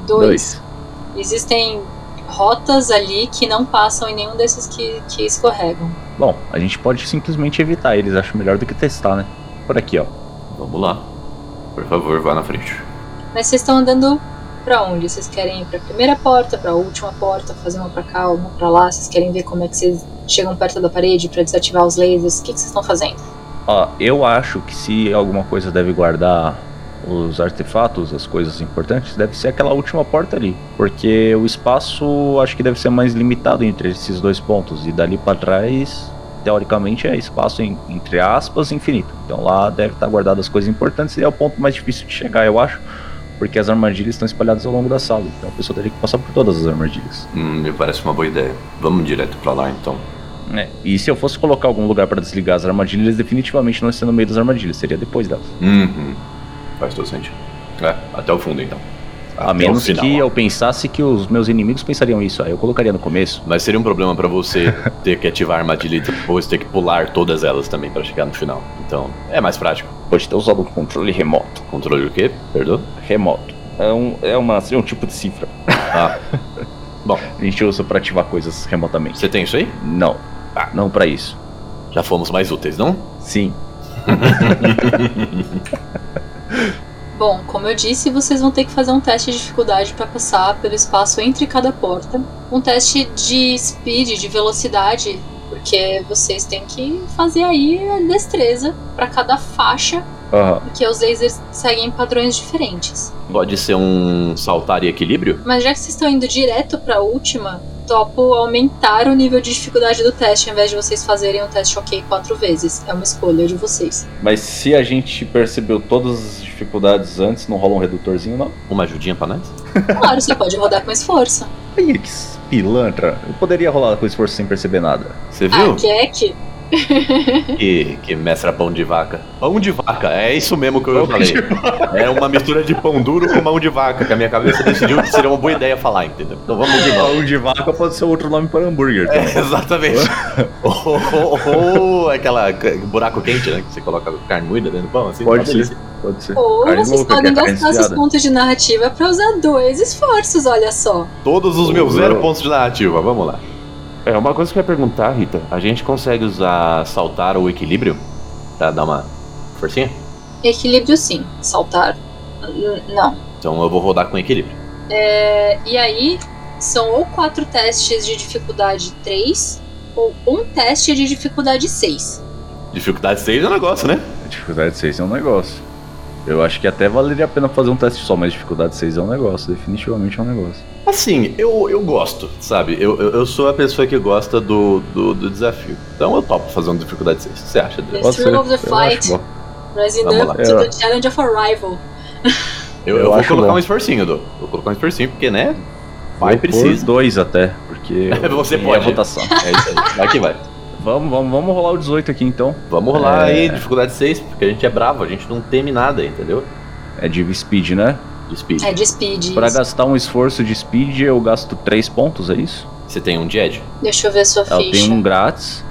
Dois. Existem rotas ali que não passam em nenhum desses que, que escorregam. Bom, a gente pode simplesmente evitar eles. Acho melhor do que testar, né? Por aqui, ó. Vamos lá. Por favor, vá na frente. Mas vocês estão andando pra onde? Vocês querem ir pra primeira porta, pra última porta, fazer uma pra cá, uma pra lá? Vocês querem ver como é que vocês chegam perto da parede pra desativar os lasers? O que, que vocês estão fazendo? Ó, eu acho que se alguma coisa deve guardar os artefatos, as coisas importantes, deve ser aquela última porta ali. Porque o espaço acho que deve ser mais limitado entre esses dois pontos. E dali pra trás, teoricamente, é espaço em- entre aspas infinito. Então lá deve estar guardado as coisas importantes e é o ponto mais difícil de chegar, eu acho. Porque as armadilhas estão espalhadas ao longo da sala. Então a pessoa teria que passar por todas as armadilhas. Hum, me parece uma boa ideia. Vamos direto pra lá então. É, E se eu fosse colocar algum lugar pra desligar as armadilhas, definitivamente não ia ser no meio das armadilhas, seria depois delas. Uhum. Faz todo sentido. É, até o fundo então. A Até menos o final, que ó. eu pensasse que os meus inimigos pensariam isso, aí eu colocaria no começo. Mas seria um problema pra você <laughs> ter que ativar a armadilha e depois ter que pular todas elas também pra chegar no final. Então, é mais prático. Pode ter usado um controle remoto. Controle o quê? Perdoa? Remoto. É, um, é, uma, é um tipo de cifra. Ah. <laughs> Bom, A gente usa pra ativar coisas remotamente. você tem isso aí? Não. Ah, não pra isso. Já fomos mais úteis, não? Sim. <laughs> Bom, como eu disse, vocês vão ter que fazer um teste de dificuldade para passar pelo espaço entre cada porta. Um teste de speed, de velocidade, porque vocês têm que fazer aí a destreza para cada faixa, Aham. porque os lasers seguem padrões diferentes. Pode ser um saltar e equilíbrio? Mas já que vocês estão indo direto para a última, topo aumentar o nível de dificuldade do teste, ao invés de vocês fazerem o teste ok quatro vezes. É uma escolha de vocês. Mas se a gente percebeu todas as dificuldades antes, não rola um redutorzinho, não? Uma ajudinha pra nós? Claro, você pode rodar com esforço. Ih, que pilantra. Eu poderia rolar com esforço sem perceber nada. Você viu? Ah, Jack? Que, <laughs> que mestra pão de vaca. Pão de vaca, é isso mesmo que eu Pão falei. É uma mistura de pão duro com mão de vaca, que a minha cabeça decidiu que seria uma boa ideia falar, entendeu? Então vamos de novo. Pão de vaca pode ser outro nome para hambúrguer. É, exatamente. ou, ou- ou aquela buraco quente, né? Que você coloca carne moída dentro do pão, assim. Pode ser. delícia. Pode ser. Ou Carne vocês louca, podem que é carne gastar seus desfiada. pontos de narrativa pra usar dois esforços, olha só. Todos os meus zero pontos de narrativa, vamos lá. É, uma coisa que eu ia perguntar, Rita. A gente consegue usar saltar ou equilíbrio pra dar uma forcinha? Equilíbrio sim, saltar. Não. Então eu vou rodar com equilíbrio. É, e aí, são ou quatro testes de dificuldade 3, ou um teste de dificuldade 6. Dificuldade 6 é um negócio, né? Dificuldade 6 é um negócio. Eu acho que até valeria a pena fazer um teste só, mas dificuldade 6 é um negócio. Definitivamente é um negócio. Assim, eu, eu gosto, sabe? Eu, eu, eu sou a pessoa que gosta do, do, do desafio. Então eu topo fazer uma dificuldade 6. O que você acha? The thrill of the fight, rising up to É. the challenge of arrival. <laughs> Eu, eu Eu vou colocar bom. um esforcinho, Dô. Vou colocar um esforcinho, porque, né? Vai, precisa. dois até, porque. <laughs> Você é pode. a votação. É isso aí. Vai que vai. Vamos, vamos, vamos rolar o 18 aqui então. Vamos rolar É. aí, dificuldade 6, porque a gente é bravo, a gente não teme nada, entendeu? É de speed, né? De speed. É de speed. Pra isso. gastar um esforço de speed, eu gasto 3 pontos, é isso? Você tem um de Edge? Deixa eu ver sua Eu ficha. tenho um grátis.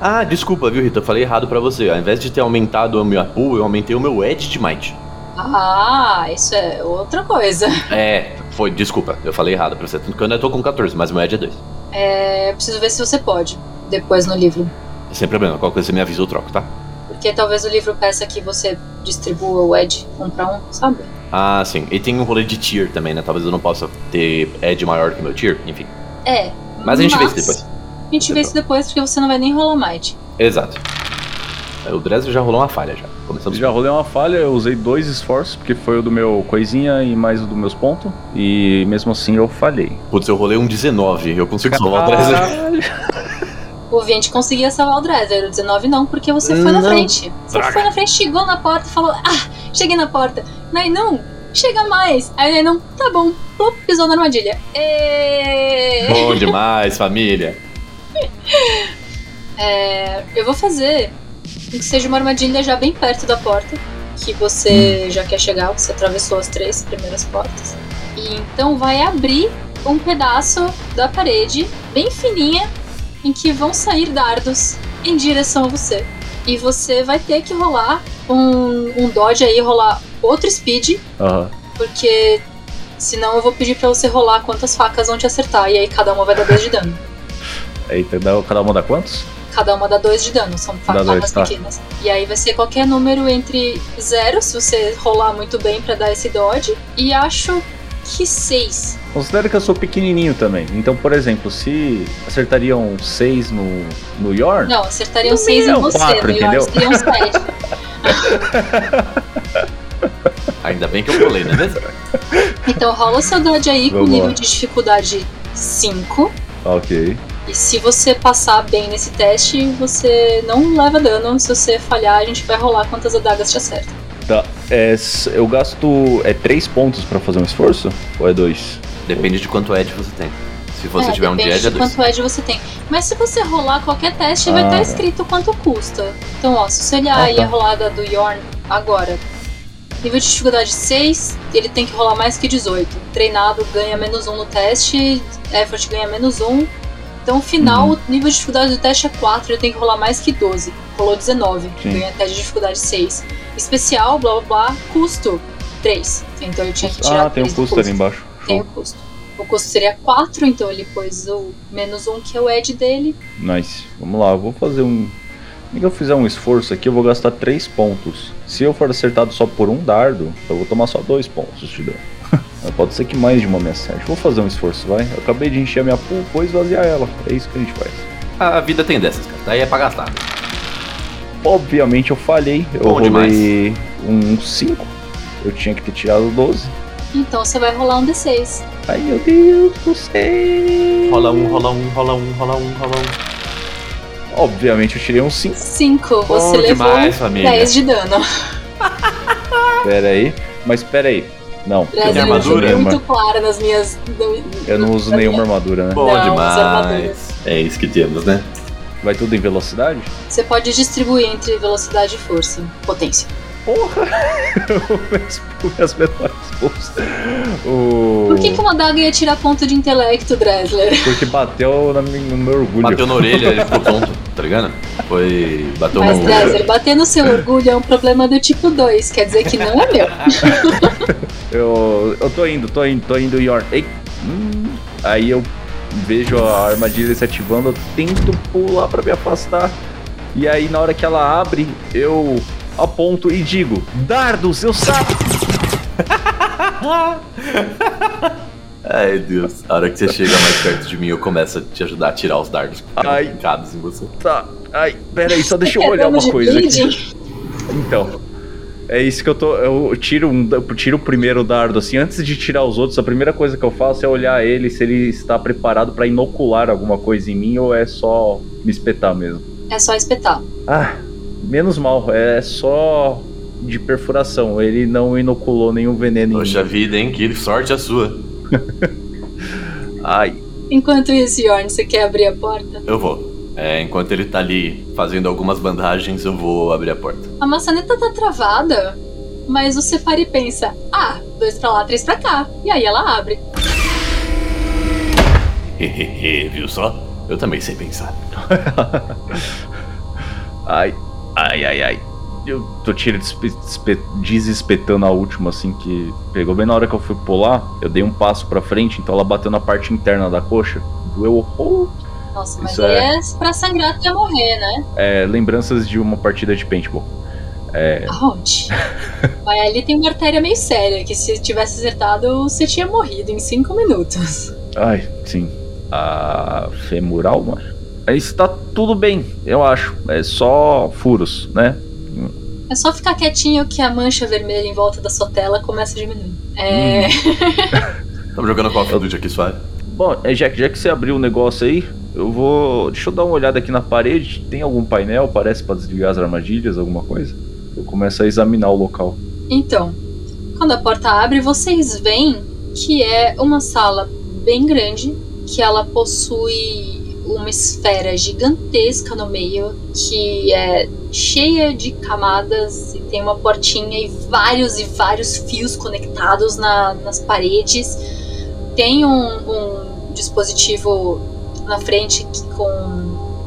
Ah, desculpa, viu, Rita? Eu falei errado pra você. Ao invés de ter aumentado o meu pool, eu aumentei o meu Edge de Might. Ah, isso é outra coisa. É, foi, desculpa, eu falei errado pra você. Porque eu ainda tô com 14, mas o meu Edge é 2. É, eu preciso ver se você pode, depois no livro. Sem problema, qualquer coisa você me avisa, eu troco, tá? Porque talvez o livro peça que você distribua o Ed um pra um, sabe? Ah, sim. E tem um rolê de tier também, né? Talvez eu não possa ter Edge maior que meu tier, enfim. É. Mas a gente vê isso depois. A gente vê isso depois porque você não vai nem rolar Might. Exato. É, O Dresden já rolou uma falha já. Começamos Já rolei uma falha, eu usei dois esforços, porque foi o do meu coisinha e mais o dos meus pontos. E mesmo assim eu falhei. Putz, eu rolei um 19, eu consigo salvar o Dresden. <laughs> O 20 conseguia salvar o Dresser, o 19 não, porque você foi na Não. frente. Você Droga. foi na frente, chegou na porta e falou: Ah, cheguei na porta. Aí não, chega mais. Aí não, tá bom, plop, pisou na armadilha. E... Bom demais, família. <laughs> É, eu vou fazer que seja uma armadilha já bem perto da porta, que você já quer chegar, você atravessou as três primeiras portas. E então vai abrir um pedaço da parede bem fininha em que vão sair dardos em direção a você. E você vai ter que rolar um, um dodge aí, rolar outro speed, Aham. porque senão eu vou pedir pra você rolar quantas facas vão te acertar, e aí cada uma vai dar 2 de dano. <laughs> Eita, dá- cada uma dá quantos? Cada uma dá 2 de dano, são facas tá. pequenas. E aí vai ser qualquer número entre 0, se você rolar muito bem pra dar esse dodge, e acho que 6. Considero que eu sou pequenininho também. Então, por exemplo, se acertariam 6 no, no Yorn, Não, acertariam No 6 em você, quatro, no entendeu? Yours seriam 7. Ainda bem que eu rolei, não é mesmo? Então rola o seu dodge aí com Vamos nível lá. de dificuldade 5. ok. E se você passar bem nesse teste, você não leva dano. Se você falhar, a gente vai rolar quantas adagas te acertam. Tá. É, eu gasto. É 3 pontos pra fazer um esforço? Ou é 2? Depende de quanto Edge você tem. Se você É, tiver um de depende Edge, é de 2. quanto Edge você tem. Mas se você rolar qualquer teste, vai Ah, estar tá. escrito quanto custa. Então, ó, se você olhar Ah, aí tá. a rolada do Yorn agora, nível de dificuldade 6, ele tem que rolar mais que 18. Treinado ganha menos 1 no teste, effort ganha menos 1. Então, no final, Uhum. o nível de dificuldade do teste é 4, ele tem que rolar mais que 12. Rolou 19, Sim. ganha teste de dificuldade 6. Especial, blá blá blá, custo 3. Então eu tinha que tirar Ah, tem um 3 do custo ali embaixo. tem o custo. O custo seria 4, então ele pôs o menos 1, que é o Ed dele. Nice. Vamos lá, eu vou fazer um. Se eu fizer um esforço aqui, eu vou gastar 3 pontos. Se eu for acertado só por um dardo, eu vou tomar só 2 pontos de dano. Pode ser que mais de uma me acerte. Vou fazer um esforço, vai. Eu acabei de encher a minha pool, vou esvaziar ela. É isso que a gente faz. A vida tem dessas, cara. Daí é pra gastar. Obviamente eu falhei. Eu Bom rolei um 5. Eu tinha que ter tirado 12. Então você vai rolar um D6. Ai meu Deus do céu. Rola um, rola um, rola um, rola um, rola um. Obviamente eu tirei um 5. 5. Você Bom levou demais, família. 10 de dano. <laughs> Pera aí. Mas pera aí. Não. Tem Brasil, eu fui armadura? muito clara nas minhas. Eu não uso nenhuma armadura, né? Bom Não, demais. É isso que temos, né? Vai tudo em velocidade? Você pode distribuir entre velocidade e força. Potência. Porra! <laughs> As menores bolsas. O... Por que, que uma daga ia tirar ponto de intelecto, Dresler? Porque bateu no meu orgulho. Bateu na orelha, ele ficou tonto, <laughs> tá ligado? Foi. Bateu Mas, no. Dresler, bater no seu orgulho é um problema do tipo 2, quer dizer que não é meu. <laughs> Eu, eu tô indo, tô indo, tô indo, Yorn. Ei. Hum, aí eu vejo a armadilha se ativando, eu tento pular pra me afastar. E aí na hora que ela abre, eu aponto e digo: Dardo, seu saco! <laughs> Ai, Deus. A hora que você chega mais perto de mim, eu começo a te ajudar a tirar os dardos que ficam Ai. fincados em você. Tá, ai, pera aí, só deixa eu <laughs> É olhar uma coisa aqui. Então, é isso que eu tô. Eu tiro, um, eu tiro o primeiro dardo, assim, antes de tirar os outros, a primeira coisa que eu faço é olhar ele se ele está preparado pra inocular alguma coisa em mim ou é só me espetar mesmo. É só espetar. Ah, menos mal, é só de perfuração. Ele não inoculou nenhum veneno em Poxa mim. vida, hein? Que sorte a sua. <laughs> Ai, Enquanto isso, Yorn, você quer abrir a porta? Eu vou. É, enquanto ele tá ali fazendo algumas bandagens, eu vou abrir a porta. A maçaneta tá travada, mas você para e pensa: ah, dois pra lá, três pra cá. E aí ela abre. Hehehe, <laughs> viu só? Eu também sei pensar. <laughs> ai, ai, ai, ai. Eu tô despe- desespetando a última, assim, que pegou bem na hora que eu fui pular. Eu dei um passo pra frente, então ela bateu na parte interna da coxa. Doeu horror. Nossa, mas Isso aí é- é pra sangrar até morrer, né? É, lembranças de uma partida de paintball. É, Ouch. <laughs> Mas ali tem uma artéria meio séria, que se tivesse acertado, você tinha morrido em cinco minutos. ai, sim. A femoral, mano. Isso tá tudo bem, eu acho. É só furos, né? É só ficar quietinho que a mancha vermelha em volta da sua tela começa a diminuir. É. <laughs> Estamos jogando Call of Duty aqui suave. Bom, é, já, que- já que você abriu o negócio aí, eu vou. Deixa eu dar uma olhada aqui na parede. Tem algum painel? Parece pra desligar as armadilhas, alguma coisa? Eu começo a examinar o local. Então, quando a porta abre, vocês veem que é uma sala bem grande, que ela possui uma esfera gigantesca no meio, que é cheia de camadas e tem uma portinha e vários e vários fios conectados na- nas paredes. Tem um, um dispositivo na frente que, com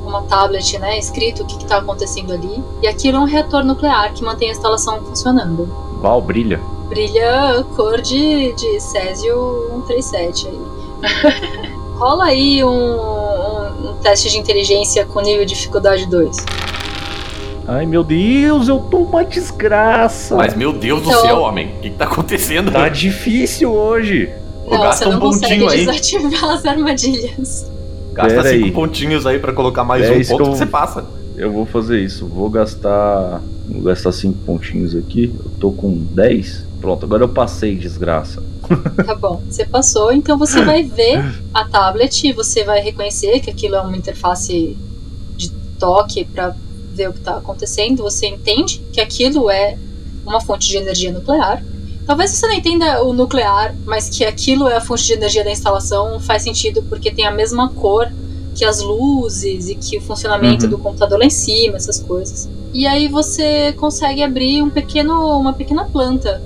uma tablet, né, escrito o que está acontecendo ali. E aquilo é um reator nuclear que mantém a instalação funcionando. Val, brilha. Brilha cor de, de Césio 137 aí. <laughs> Rola aí um, um- um teste de inteligência com nível de dificuldade 2. Ai meu Deus, eu tô uma desgraça. Mas meu Deus do Então- céu, homem. O que, que tá acontecendo? Tá difícil hoje. Não, gasta você não um consegue pontinho aí. desativar as armadilhas. Gasta Pera cinco aí. pontinhos aí pra colocar mais É um ponto que que, eu- você passa. Eu vou fazer isso. Vou gastar. Vou gastar 5 pontinhos aqui. Eu tô com 10. Pronto, agora eu passei, desgraça. <laughs> Tá bom, você passou, então você vai ver a tablet e você vai reconhecer que aquilo é uma interface de toque para ver o que está acontecendo. Você entende que aquilo é uma fonte de energia nuclear. Talvez você não entenda o nuclear, mas que aquilo é a fonte de energia da instalação faz sentido porque tem a mesma cor que as luzes e que o funcionamento Uhum. do computador lá em cima, essas coisas. E aí você consegue abrir um pequeno, uma pequena planta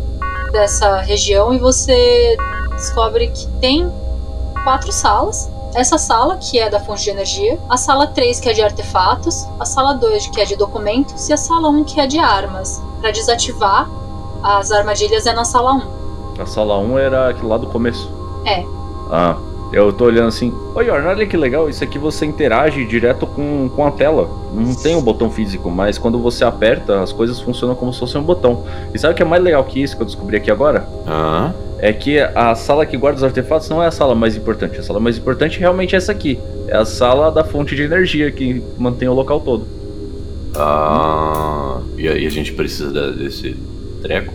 dessa região e você descobre que tem quatro salas. Essa sala, que é da fonte de energia, a sala 3, que é de artefatos, a sala 2, que é de documentos, e a sala 1, que é de armas. Para desativar as armadilhas é na sala 1. A sala 1 era aquilo lá do começo. É. Ah, Eu tô olhando assim, oi, Yorn, olha que legal, isso aqui você interage direto com, com a tela. Não tem um botão físico, mas quando você aperta, as coisas funcionam como se fosse um botão. E sabe o que é mais legal que isso que eu descobri aqui agora? Ah, É que a sala que guarda os artefatos não é a sala mais importante. A sala mais importante realmente é essa aqui. É a sala da fonte de energia que mantém o local todo. ah, e aí a gente precisa desse treco?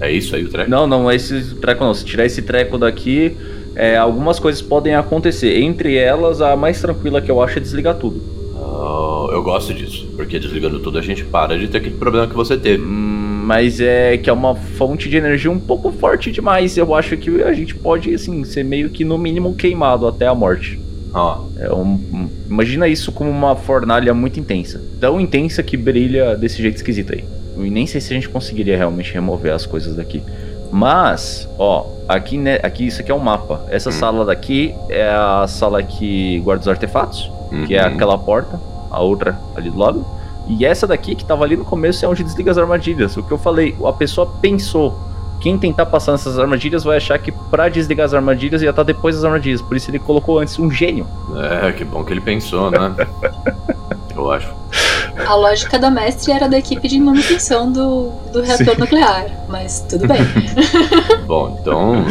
É isso aí o treco? Não, não é esse treco não. Se tirar esse treco daqui, é, algumas coisas podem acontecer. Entre elas, a mais tranquila que eu acho é desligar tudo. Ah, eu gosto disso, porque desligando tudo a gente para de ter aquele problema que você teve. Hum, Mas é que é uma fonte de energia um pouco forte demais. Eu acho que a gente pode, assim, ser meio que no mínimo queimado até a morte. Ó, É um- imagina isso como uma fornalha muito intensa. Tão intensa que brilha desse jeito esquisito aí. E nem sei se a gente conseguiria realmente remover as coisas daqui. Mas, ó, aqui, né, aqui isso aqui é um mapa. Essa Hum. sala daqui é a sala que guarda os artefatos, que é uhum. aquela porta, a outra ali do lado. E essa daqui que tava ali no começo é onde desliga as armadilhas. O que eu falei, a pessoa pensou. Quem tentar passar nessas armadilhas vai achar que pra desligar as armadilhas ia estar depois das armadilhas. Por isso ele colocou antes um gênio. É, que bom que ele pensou, né? <laughs> eu acho. A lógica da mestre era da equipe de manutenção do, do reator Sim. nuclear, mas tudo bem. <laughs> Bom, então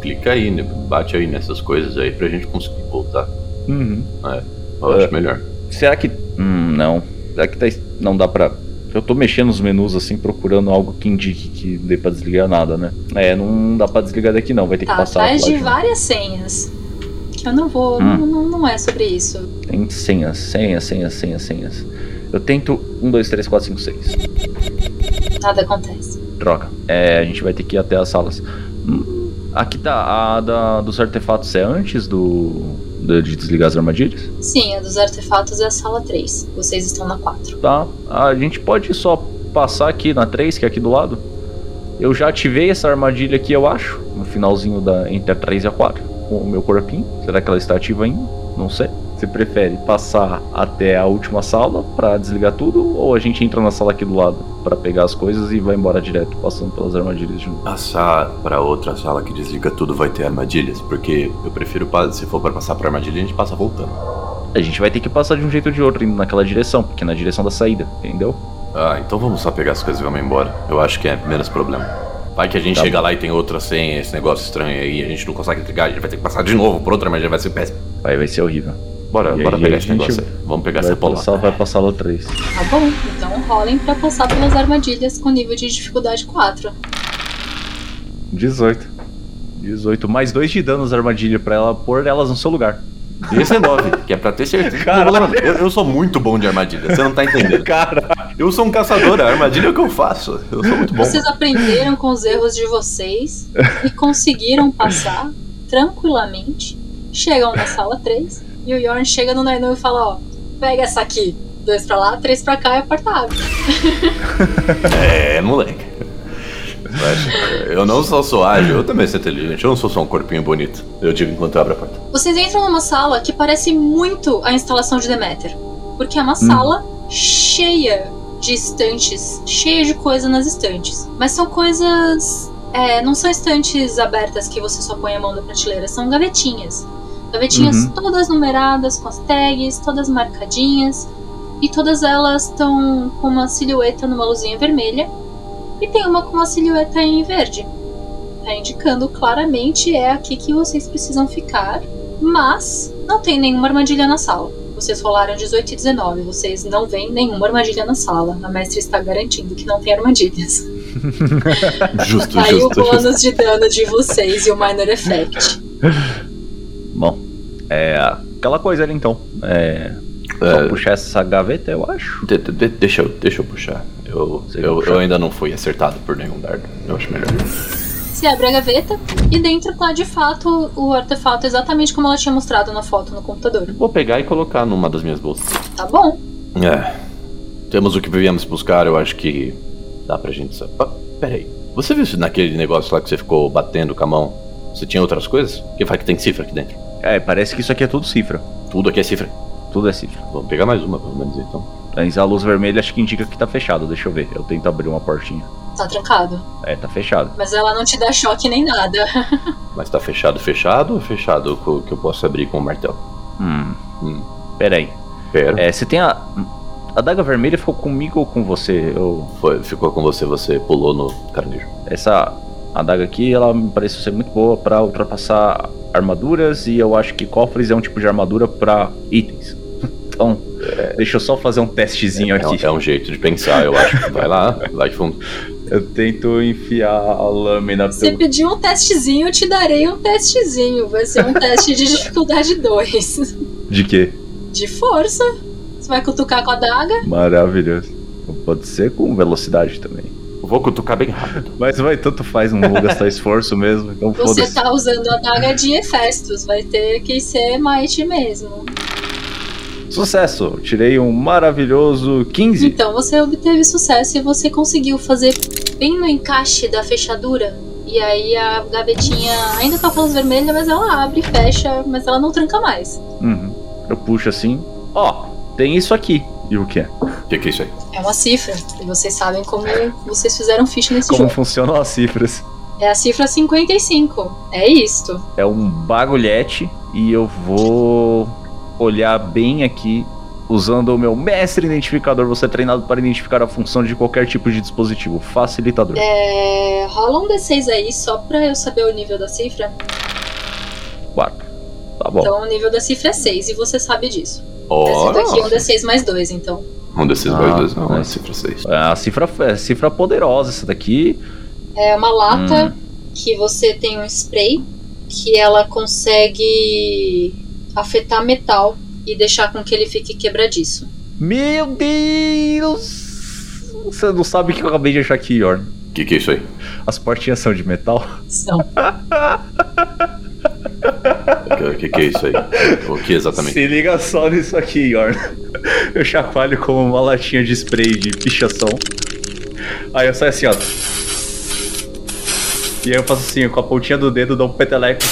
clica aí, né? bate aí nessas coisas aí pra gente conseguir voltar. Uhum. Eu É. acho melhor. Será que. Hum, não. Será que tá... não dá pra. Eu tô mexendo nos menus assim, procurando algo que indique que dê pra desligar nada, né? É, não dá pra desligar daqui não, vai ter que Tá passar. atrás de várias senhas. Que eu não vou. Hum. Não, não, não é sobre isso. Tem senhas, senhas, senhas, senhas, senhas. Eu tento 1, 2, 3, 4, 5, 6. Nada acontece. Droga. É, a gente vai ter que ir até as salas. Hum, aqui tá. A da, dos artefatos é antes do. do- de desligar as armadilhas? Sim, a dos artefatos é a sala 3. Vocês estão na 4. Tá. A gente pode só passar aqui na 3, que é aqui do lado. Eu já ativei essa armadilha aqui, eu acho. No finalzinho da entre a 3 e a 4. Com o meu corpinho. Será que ela está ativa ainda? Não sei. Você prefere passar até a última sala pra desligar tudo? Ou a gente entra na sala aqui do lado pra pegar as coisas e vai embora direto, passando pelas armadilhas junto? Passar pra outra sala que desliga tudo vai ter armadilhas, porque eu prefiro, se for pra passar pra armadilha, a gente passa voltando. A gente vai ter que passar de um jeito ou de outro indo naquela direção, porque é na direção da saída, entendeu? Ah, então vamos só pegar as coisas e vamos embora. Eu acho que é menos problema. Vai que a gente Tá chega bom. lá e tem outra senha, esse negócio estranho aí, a gente não consegue entregar, a gente vai ter que passar de novo por outra armadilha, vai ser péssimo. Vai, vai ser horrível. Bora, E bora aí pegar esse negócio aí. Vamos pegar essa polar. passar, vai passar lá 3. Tá bom, então rolem pra passar pelas armadilhas com nível de dificuldade 4. 18. 18. Mais 2 de dano nas armadilhas pra ela pôr elas no seu lugar. Esse é 9, que é pra ter certeza. Caralho. Eu, eu sou muito bom de armadilha, você não tá entendendo. <laughs> Cara, Eu sou um caçador, a armadilha é o que eu faço. Eu sou muito bom. Vocês aprenderam com os erros de vocês e conseguiram passar tranquilamente. Chegam na sala 3 e o Yorn chega no Nainu e fala: Ó, pega essa aqui. Dois pra lá, três pra cá e a porta abre. <laughs> É, moleque. Eu não só sou ágil, eu também sou inteligente. Eu não sou só um corpinho bonito. Eu digo enquanto eu abro a porta. Vocês entram numa sala que parece muito a instalação de Demeter. Porque é uma sala cheia de estantes, cheia de coisa nas estantes. Mas são coisas. é, não são estantes abertas que você só põe a mão na prateleira, são gavetinhas. Gavetinhas Uhum. todas numeradas, com as tags, todas marcadinhas. E todas elas estão com uma silhueta numa luzinha vermelha. E tem uma com uma silhueta em verde. Tá indicando claramente é aqui que vocês precisam ficar. Mas não tem nenhuma armadilha na sala. Vocês rolaram 18 e 19. Vocês não veem nenhuma armadilha na sala. A mestre está garantindo que não tem armadilhas. <laughs> Justo, Aí o justo, justo. bônus de dano de vocês e o minor effect. bom. É aquela coisa ali então. É. Só É, puxar essa gaveta, eu acho. de- de- deixa, eu, deixa eu puxar. Eu, eu, puxar? eu ainda não fui acertado por nenhum dardo. Eu acho melhor. Você abre a gaveta e dentro tá de fato o artefato exatamente como ela tinha mostrado na foto no computador. Vou pegar e colocar numa das minhas bolsas. Tá bom. É. Temos o que viemos buscar, eu acho que dá pra gente saber. Ah, peraí. Você viu naquele negócio lá que você ficou batendo com a mão? Você tinha outras coisas? Que faz que tem cifra aqui dentro? É, parece que isso aqui é tudo cifra. Tudo aqui é cifra. Tudo é cifra. Vamos pegar mais uma, pelo menos então. Mas a luz vermelha acho que indica que tá fechado. Deixa eu ver. Eu tento abrir uma portinha. Tá trancado. É, tá fechado. Mas ela não te dá choque nem nada. <laughs> Mas tá fechado, fechado ou fechado que eu posso abrir com o martelo? Hum, Hum, peraí. pera. É, você tem a. A daga vermelha ficou comigo ou com você? Eu, Foi, ficou com você, você pulou no caranguejo. essa adaga aqui, ela me pareceu ser muito boa pra ultrapassar armaduras e eu acho que cofres é um tipo de armadura pra itens. <laughs> Então, deixa eu só fazer um testezinho É, aqui. é um jeito de pensar, eu acho. Vai lá, vai fundo. Eu tento enfiar a lâmina Você pelo... pediu um testezinho, eu te darei um testezinho. Vai ser um teste de dificuldade 2. De quê? De força. Você vai cutucar com a daga. Maravilhoso. Pode ser com velocidade também. Vou cutucar bem rápido. <laughs> Mas vai, tanto faz, não vou gastar esforço mesmo. Então Você foda-se. tá usando a daga de Hefestos. Vai ter que ser Might mesmo. Sucesso! Tirei um maravilhoso 15. Então você obteve sucesso e você conseguiu fazer bem no encaixe da fechadura. E aí a gavetinha, ainda com a luz vermelha, mas ela abre e fecha, mas ela não tranca mais. Uhum. Eu puxo assim. Ó, tem isso aqui. E o que é? O que, que é isso aí? É uma cifra. E vocês sabem como vocês fizeram ficha nesse Como jogo. funcionam as cifras? É a cifra 55. É isto. É um bagulhete e eu vou olhar bem aqui usando o meu mestre identificador. Você é treinado para identificar a função de qualquer tipo de dispositivo. Facilitador. É, rola um D6 aí só pra eu saber o nível da cifra. Quatro. Tá bom. Então o nível da cifra é 6 e você sabe disso. Ó, Esse daqui é um D6 mais 2, então. Um desses Ah, dois, dois, não, é cifra 6. É a cifra, é a cifra poderosa essa daqui. É uma lata Hum. que você tem um spray que ela consegue afetar metal e deixar com que ele fique quebradiço. Meu Deus! Você não sabe o que eu acabei de achar aqui, Yorn. O que, que é isso aí? As portinhas são de metal. São. <laughs> O que, que, é isso aí? O que exatamente? Se liga só nisso aqui, Yorn. Eu chacoalho como uma latinha de spray de pichação. Aí eu saio assim, ó. E aí eu faço assim, com a pontinha do dedo, dou um peteleco.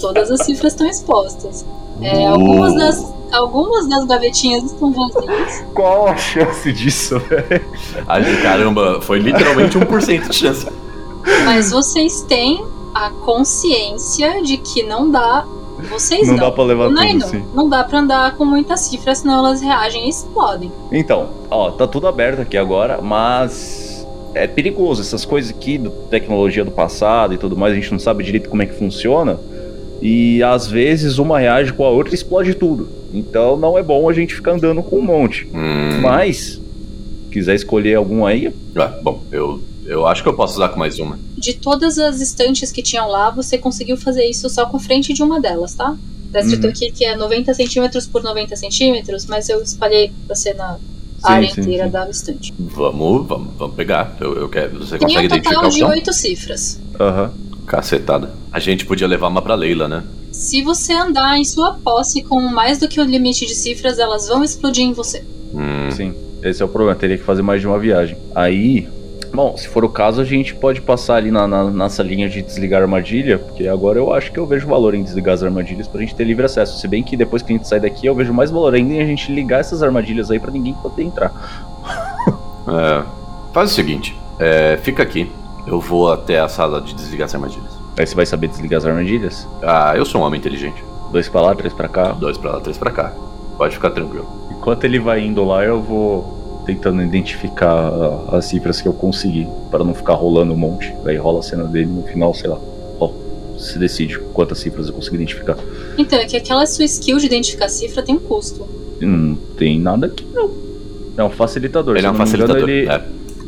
Todas as cifras estão expostas. É, algumas, das, algumas das gavetinhas estão vazias. Qual a chance disso, velho? Caramba, foi literalmente 1% de chance. Mas vocês têm a consciência de que não dá. Vocês Não não. dá pra levar não, tudo, não, sim. não dá pra andar com muitas cifras, senão elas reagem e explodem. Então, ó, tá tudo aberto aqui agora, mas é perigoso. Essas coisas aqui, do, tecnologia do passado e tudo mais, a gente não sabe direito como é que funciona. E às vezes uma reage com a outra e explode tudo. Então não é bom a gente ficar andando com um monte. Hum, Mas, quiser escolher algum aí, ah, bom, eu, eu acho que eu posso usar com mais uma. De todas as estantes que tinham lá, você conseguiu fazer isso só com frente de uma delas, tá? Escrito Uhum. aqui que é 90 centímetros por 90 centímetros, mas eu espalhei pra você na área sim, inteira sim. da estante. Vamos, vamos, vamos pegar. Eu, eu quero. Você Tem consegue um identificar total o de oito cifras. aham. Cacetada. A gente podia levar uma pra Leila, né? Se você andar em sua posse com mais do que o limite de cifras, elas vão explodir em você. Hum, Sim, esse é o problema. Teria que fazer mais de uma viagem. Aí, bom, se for o caso, a gente pode passar ali na, na, na salinha de desligar a armadilha, porque agora eu acho que eu vejo valor em desligar as armadilhas pra gente ter livre acesso. Se bem que depois que a gente sai daqui, eu vejo mais valor ainda em a gente ligar essas armadilhas aí pra ninguém poder entrar. <laughs> é, faz o seguinte: é, fica aqui. Eu vou até a sala de desligar as armadilhas. Aí você vai saber desligar as armadilhas? Ah, eu sou um homem inteligente. Dois pra lá, três pra cá. Dois pra lá, três pra cá. Pode ficar tranquilo. Enquanto ele vai indo lá, eu vou tentando identificar ah, as cifras que eu consegui, para não ficar rolando um monte. Aí rola a cena dele no final, sei lá. Ó, se decide quantas cifras eu consigo identificar. Então, é que aquela sua skill de identificar cifra tem um custo. Não tem nada aqui, não. É um facilitador. Ele é um me engano, facilitador. ele É.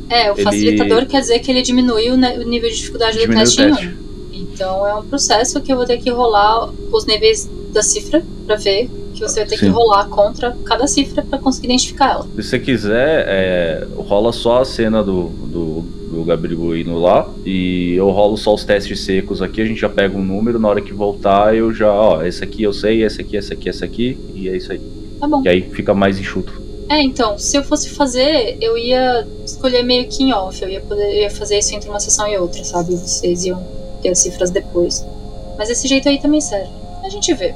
É, o Ele- facilitador quer dizer que ele diminui o, ne- o nível de dificuldade do diminui o teste em teste. um. Então é um processo que eu vou ter que rolar os níveis da cifra pra ver que você vai ter que Sim. rolar contra cada cifra pra conseguir identificar ela. Se você quiser, é, rola só a cena do, do, do Gabriel indo lá e eu rolo só os testes secos aqui, a gente já pega um número, na hora que voltar eu já, ó, esse aqui eu sei, esse aqui, esse aqui, esse aqui, e é isso aí. Tá bom. E aí fica mais enxuto. É, então, se eu fosse fazer, eu ia escolher meio que em off. Eu ia, poder, eu ia fazer isso entre uma sessão e outra, sabe? Vocês iam ter as cifras depois. Mas esse jeito aí também serve. A gente vê.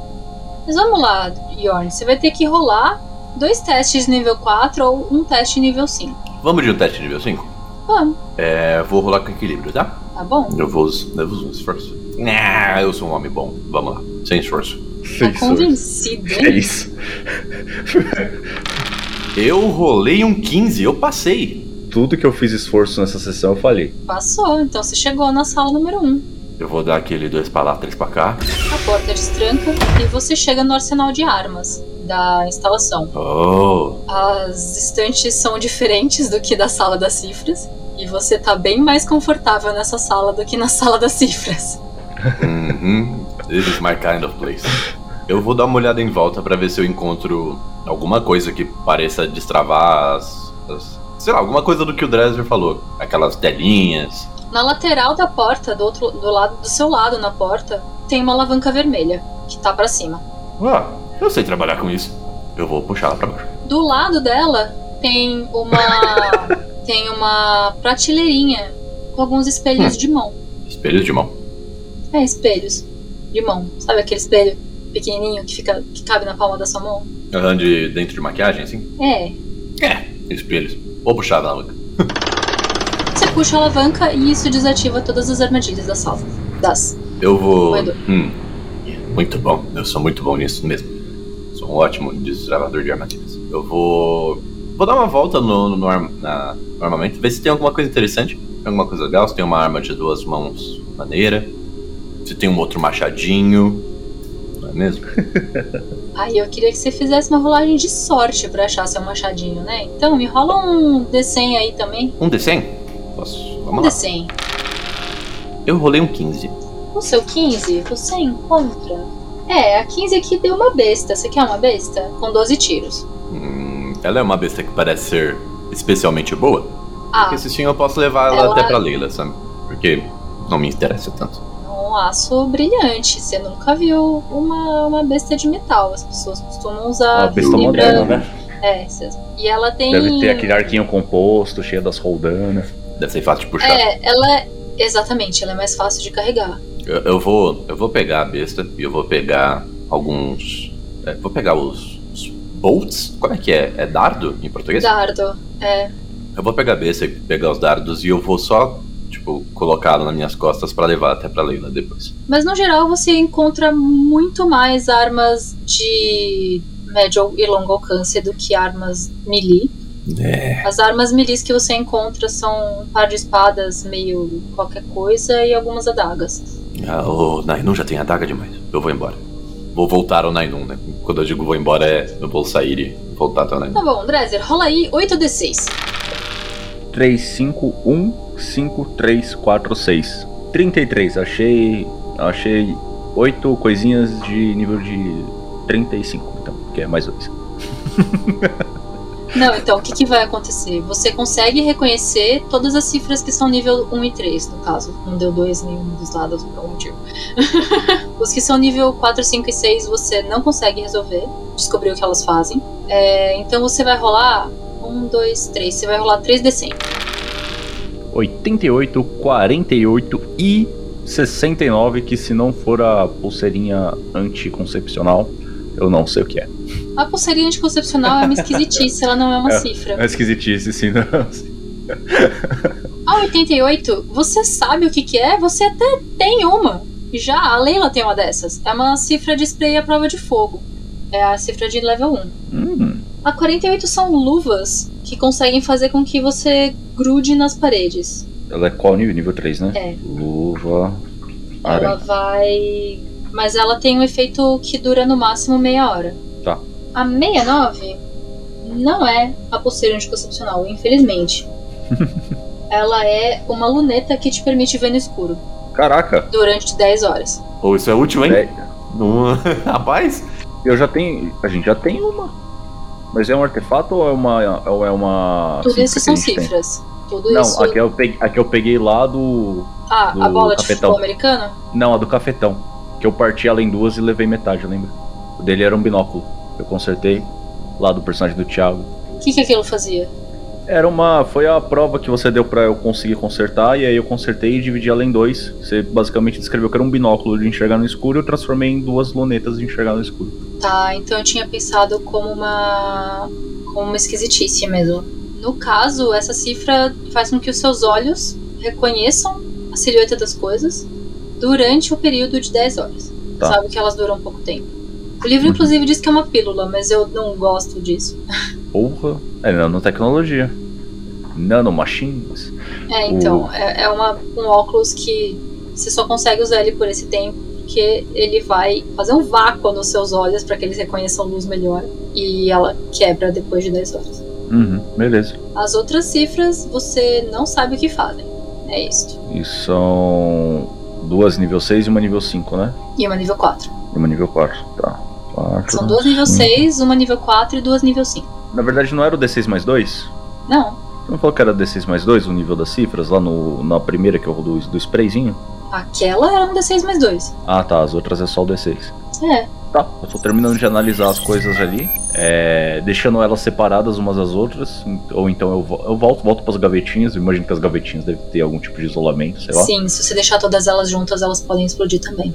Mas vamos lá, Yorn. Você vai ter que rolar dois testes nível 4 ou um teste nível 5. Vamos de um teste nível 5? Vamos, É, vou rolar com equilíbrio, tá? tá bom? Eu vou, us- eu vou usar um esforço. Nah, eu sou um homem bom. Vamos lá, sem esforço. Tá convencido, <laughs> É hein? isso. Eu rolei um 15, eu passei. Tudo que eu fiz esforço nessa sessão eu falei. Passou, então você chegou na sala número 1. Eu vou dar aquele dois pra lá, três pra cá. A porta destranca e você chega no arsenal de armas da instalação. Oh, As estantes são diferentes do que da sala das cifras. E você tá bem mais confortável nessa sala do que na <laughs> sala das cifras. uhum. This is my kind of place. Eu vou dar uma olhada em volta pra ver se eu encontro alguma coisa que pareça destravar as, as- Sei lá, alguma coisa do que o Dresser falou. Aquelas telinhas. Na lateral da porta, do outro do lado do seu lado na porta, tem uma alavanca vermelha que tá pra cima. Ah, eu sei trabalhar com isso. Eu vou puxar ela pra baixo. Do lado dela tem uma <laughs> tem uma prateleirinha com alguns espelhos de mão. Espelhos de mão. É, espelhos de mão. Sabe aquele espelho pequenininho que fica que cabe na palma da sua mão? Aham, de dentro de maquiagem, assim? É. É, espelhos. Vou puxar a alavanca. <laughs> Puxa a alavanca e isso desativa todas as armadilhas da sala. Das. Eu vou. Hum, muito bom. Eu sou muito bom nisso mesmo. Sou um ótimo destravador de armadilhas. Eu vou. Vou dar uma volta no, no, no arm- na- no armamento, ver se tem alguma coisa interessante. Tem alguma coisa legal, se tem uma arma de duas mãos maneira. Se tem um outro machadinho. Não é mesmo? <laughs> Aí eu queria que você fizesse uma rolagem de sorte pra achar seu machadinho, né? Então me rola um D100 aí também. Um D100? Posso? Vamos lá. D100. Eu rolei um 15. No seu 15, você encontra. É, a 15 aqui deu uma besta. Você quer uma besta? Com 12 tiros. Hum, ela é uma besta que parece ser especialmente boa. Ah, Esse sim eu posso levar ela Ela- até pra Leila, sabe? Porque não me interessa tanto. um aço brilhante. Você nunca viu uma, uma besta de metal. As pessoas costumam usar Uma besta fibra- moderna, né? É, e ela tem. Deve ter aquele arquinho composto, cheio das roldanas. Deve ser fácil de puxar. É, ela é. Exatamente, ela é mais fácil de carregar. Eu, eu vou, eu vou pegar a besta e eu vou pegar alguns. é, vou pegar os, os bolts. Como é que é? É dardo em português? Dardo. É. Eu vou pegar a besta e pegar os dardos e eu vou só, tipo, colocá-lo nas minhas costas pra levar até pra Leila depois. Mas no geral você encontra muito mais armas de médio e longo alcance do que armas melee. É. As armas melee que você encontra são um par de espadas meio qualquer coisa e algumas adagas. Ah, o Nainun já tem adaga demais. Eu vou embora. Vou voltar ao Nainun, né? Quando eu digo vou embora é eu vou sair e voltar até o Nainun. Tá bom, Drezer, rola aí 8d6. 3, 5, 1, 5, 3, 4, 6. 33. Achei. Achei 8 coisinhas de nível de 35, então, que é mais dois. <laughs> Não, então, o que, que vai acontecer? Você consegue reconhecer todas as cifras que são nível 1 e 3, no caso. Não deu 2 nenhum dos lados por algum motivo. <laughs> Os que são nível 4, 5 e 6 você não consegue resolver, descobrir o que elas fazem. É, então você vai rolar 1, 2, 3. Você vai rolar 3d100. 88, 48 e 69, que se não for a pulseirinha anticoncepcional, eu não sei o que é. A pulseirinha anticoncepcional é uma esquisitice, ela não é uma É. cifra. É esquisitice, sim, não. A 88, você sabe o que, que é? Você até tem uma. Já a Leila tem uma dessas. É uma cifra de spray à prova de fogo. É a cifra de level 1. Hum, A 48 são luvas que conseguem fazer com que você grude nas paredes. ela é qual nível? Nível 3, né? É. Luva. Ela Aranha. vai. Mas ela tem um efeito que dura no máximo meia hora. A 69 não é a pulseira anticoncepcional, infelizmente. <laughs> ela é uma luneta que te permite ver no escuro Caraca! durante 10 horas. Ou isso é útil, hein? é, <laughs> Não- Rapaz, eu já tenho. A gente já tem uma. Mas é um artefato ou é uma. Ou é uma Tudo isso são a gente tem? cifras. Tudo Não, isso. a que, eu peguei, a que eu peguei lá do. Ah, a do bola de cafetão. futebol americano? Não, a do cafetão. Que eu parti ela em duas e levei metade, lembra? O dele era um binóculo. Eu consertei lá do personagem do Thiago. O que, que aquilo fazia? Era uma. Foi a prova que você deu pra eu conseguir consertar, e aí eu consertei e dividi ela em dois. Você basicamente descreveu que era um binóculo de enxergar no escuro, eu transformei em duas lunetas de enxergar no escuro. Tá, então eu tinha pensado como uma. como uma esquisitice mesmo. No caso, essa cifra faz com que os seus olhos reconheçam a silhueta das coisas durante o período de 10 horas. Tá. Sabe que elas duram pouco tempo. O livro, inclusive, diz que é uma pílula, mas eu não gosto disso. Porra. É nanotecnologia. Nanomachines. É, então, é, é uma, um óculos que você só consegue usar ele por esse tempo, porque ele vai fazer um vácuo nos seus olhos para que eles reconheçam luz melhor. E ela quebra depois de 10 horas. Uhum, beleza. As outras cifras você não sabe o que fazem. É isso. E são duas nível 6 e uma nível 5, né? E uma nível 4. E uma nível 4. Tá. Quatro, São duas nível cinco. 6, uma nível 4 e duas nível 5. Na verdade, não era o D6 mais 2? Não, Você não falou que era D6 mais 2, o nível das cifras, lá no, na primeira que eu do, do sprayzinho? aquela era um D6 mais 2. Ah, tá. As outras é só o D6. É, Tá, eu tô terminando de analisar as coisas ali, é, deixando elas separadas umas das outras, ou então eu, eu volto, volto pras gavetinhas, eu imagino que as gavetinhas devem ter algum tipo de isolamento, sei lá. sim, se você deixar todas elas juntas, elas podem explodir também.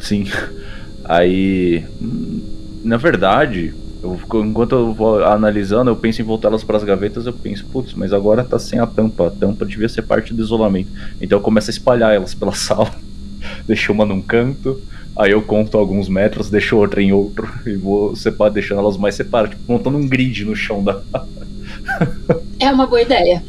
Sim. Aí, na verdade, eu, enquanto eu vou analisando, eu penso em voltar elas pras gavetas, eu penso, putz, mas agora tá sem a tampa, a tampa devia ser parte do isolamento. Então eu começo a espalhar elas pela <laughs> sala, deixo uma num canto, aí eu conto alguns metros, deixo outra em outro, e vou separ, deixando elas mais separadas, tipo, montando um grid no chão da. <laughs> É uma boa ideia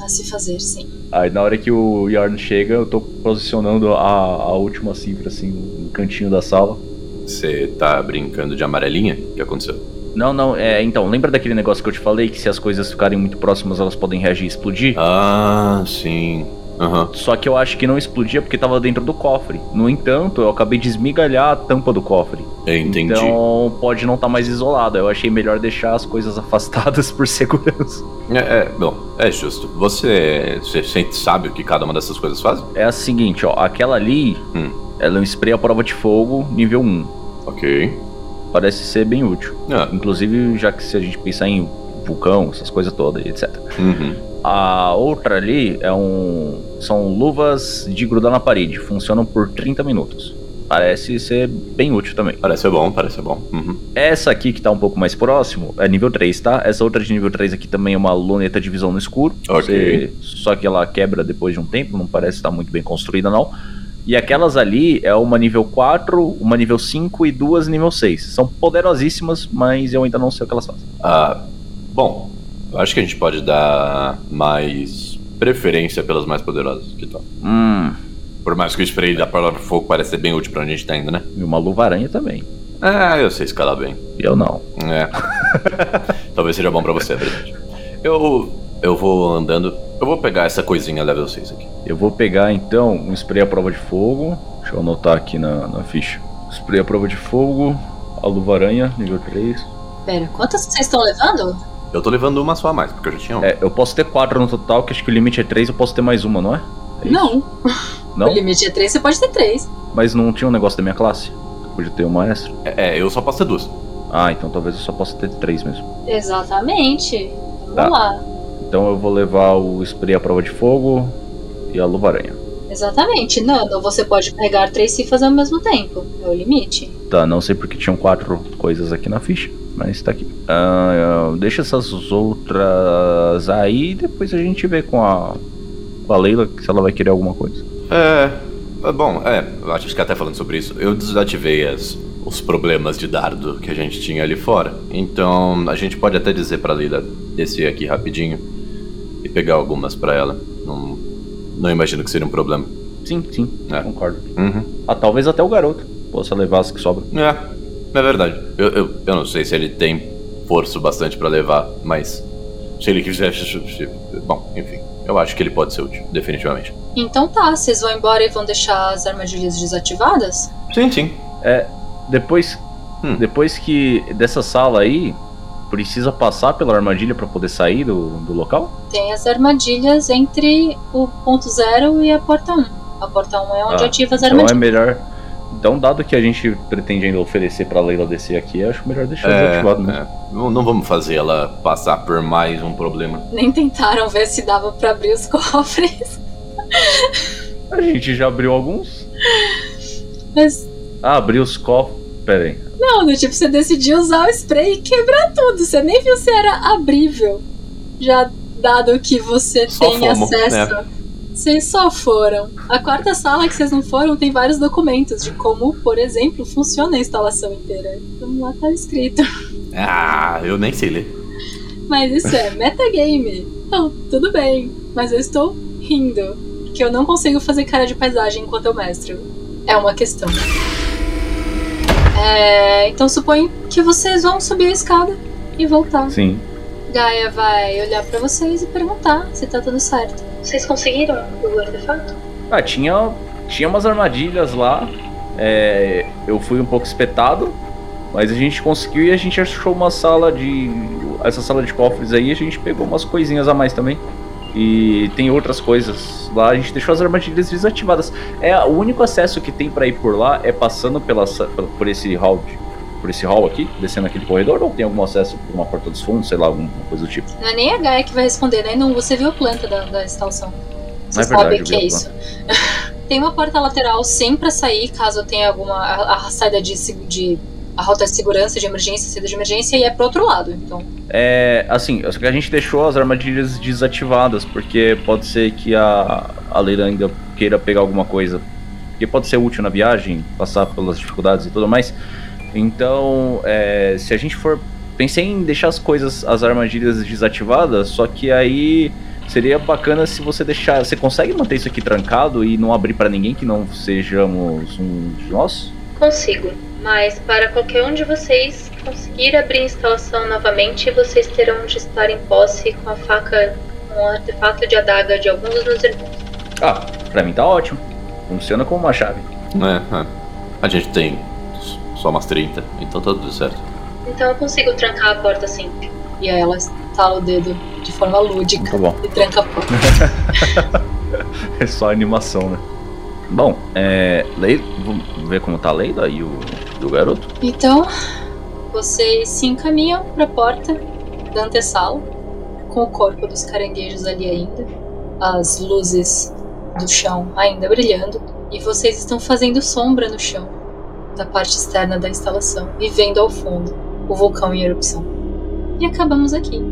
a se fazer, sim. Aí na hora que o Yarn chega, eu tô posicionando a, a última cifra assim no cantinho da sala. Você tá brincando de amarelinha? O que aconteceu? Não, não, é, então, lembra daquele negócio que eu te falei que se as coisas ficarem muito próximas elas podem reagir e explodir? Ah, sim. Aham. Só que eu acho que não explodia porque tava dentro do cofre. No entanto, eu acabei de esmigalhar a tampa do cofre. Entendi. Então pode não estar mais isolado. Eu achei melhor deixar as coisas <laughs> afastadas por segurança. É, é, bom, é justo. Você, você sabe o que cada uma dessas coisas faz? É a seguinte, ó, aquela ali, Hum. Ela é um spray à prova de fogo nível 1. Ok. Parece ser bem útil. Ah, Inclusive, já que se a gente pensar em vulcão, essas coisas todas, etc. uhum. A outra ali é um. São luvas de grudar na parede. Funcionam por 30 minutos. Parece ser bem útil também. Parece bom, parece bom. Uhum. Essa aqui que tá um pouco mais próximo é nível 3, tá? Essa outra de nível 3 aqui também é uma luneta de visão no escuro. Ok. Você- Só que ela quebra depois de um tempo, não parece estar muito bem construída não. E aquelas ali é uma nível 4, uma nível 5 e duas nível 6. São poderosíssimas, mas eu ainda não sei o que elas fazem. Ah, bom, eu acho que a gente pode dar mais preferência pelas mais poderosas. Que tal? Hum, Por mais que o spray da palavra fogo pareça ser bem útil pra onde a gente tá indo, né? e uma luva-aranha também. Ah, eu sei escalar bem. Eu não. É. <laughs> Talvez seja bom pra você, é verdade. Eu. Eu vou andando. Eu vou pegar essa coisinha level 6 aqui. Eu vou pegar então um spray à prova de fogo. Deixa eu anotar aqui na, na ficha. Spray à prova de fogo, a luva-aranha, nível 3. Pera, quantas vocês estão levando? Eu tô levando uma só a mais, porque eu já tinha uma. É, eu posso ter 4 no total, que acho que o limite é 3, eu posso ter mais uma, não é? É isso? Não. <laughs> Não? O limite é 3, você pode ter 3. Mas não tinha um negócio da minha classe? Eu podia ter uma extra? É, é, eu só posso ter duas. Ah, então talvez eu só possa ter 3 mesmo. Exatamente. Vamos Tá. lá. Então eu vou levar o spray à prova de fogo e a luva-aranha. Exatamente. Nano, você pode pegar três cifras ao mesmo tempo. É o limite. Tá, não sei porque tinham quatro coisas aqui na ficha, mas tá aqui. Ah, ah, deixa essas outras aí e depois a gente vê com a, com a Leila se ela vai querer alguma coisa. É. é Bom, é, eu acho que até falando sobre isso, eu desativei as, os problemas de dardo que a gente tinha ali fora. Então a gente pode até dizer pra Lila descer aqui rapidinho e pegar algumas pra ela. Não, não imagino que seria um problema. Sim, sim, É. concordo. Uhum. Ah, talvez até o garoto possa levar as que sobram. É, é verdade. Eu, eu, eu não sei se ele tem força bastante pra levar, mas se ele quiser. Bom, enfim, eu acho que ele pode ser útil, definitivamente. Então tá, vocês vão embora e vão deixar as armadilhas desativadas? Sim, sim. É, depois, Hum. depois que dessa sala aí, precisa passar pela armadilha pra poder sair do, do local? Tem as armadilhas entre o ponto zero e a porta 1. A porta 1 é onde Ah, ativa as Então é armadilhas. melhor Então, dado que a gente pretende ainda oferecer pra Leila descer aqui, acho melhor deixar É, desativado, né? é. Não, não vamos fazer ela passar por mais um problema. Nem tentaram ver se dava pra abrir os <laughs> cofres. A gente já abriu alguns. Mas Ah, abriu os cofres. Pera aí. não, do tipo, você decidiu usar o spray e quebrar tudo. Você nem viu se era abrível. Já dado que você Só tem fomos, acesso. né? Vocês só foram. A quarta sala que vocês não foram tem vários documentos de como, por exemplo, funciona a instalação inteira. Então lá tá escrito. Ah, eu nem sei ler. Mas isso é metagame. Então, tudo bem. Mas eu estou rindo. Porque eu não consigo fazer cara de paisagem enquanto eu mestro. É uma questão. É, então suponho que vocês vão subir a escada e voltar. Sim. Gaia vai olhar pra vocês e perguntar se tá tudo certo. Vocês conseguiram o artefato? Ah, tinha, tinha umas armadilhas lá. É, eu fui um pouco espetado, mas a gente conseguiu e a gente achou uma sala de. Essa sala de cofres aí, a gente pegou umas coisinhas a mais também. E tem outras coisas lá, a gente deixou as armadilhas desativadas. É o único acesso que tem pra ir por lá é passando pela, por esse hall, por esse hall aqui, descendo aquele corredor, ou tem algum acesso por uma porta dos fundos, sei lá, alguma coisa do tipo. Não é nem a Gaia que vai responder, né? Não, você viu a planta da, da instalação. Você É sabe verdade, o que é isso. <laughs> Tem uma porta lateral sempre pra sair, caso tenha alguma. A, a saída de, de. A rota de segurança, de emergência, saída de emergência, e é pro outro lado. Então, É, assim, a gente deixou as armadilhas desativadas, porque pode ser que a, a Leila ainda queira pegar alguma coisa que pode ser útil na viagem, passar pelas dificuldades e tudo mais. Então, é, se a gente for. Pensei em deixar as coisas, as armadilhas desativadas, só que aí seria bacana se você deixar. Você consegue manter isso aqui trancado e não abrir pra ninguém que não sejamos um de nós? Consigo. Mas para qualquer um de vocês conseguir abrir a instalação novamente, vocês terão de estar em posse com a faca, com o artefato de adaga de algum dos meus irmãos. Ah, pra mim tá ótimo. Funciona como uma chave. É, é. A gente tem só umas 30, então tá tudo certo. Então eu consigo trancar a porta assim. e aí ela estala o dedo de forma lúdica Tá bom. e tranca a porta. <laughs> É só animação, né? Bom, é. Vamos ver como tá a Leila e o, e o garoto? Então, vocês se encaminham pra porta da antessala, com o corpo dos caranguejos ali ainda, as luzes do chão ainda brilhando, e vocês estão fazendo sombra no chão da parte externa da instalação e vendo ao fundo o vulcão em erupção. E acabamos aqui.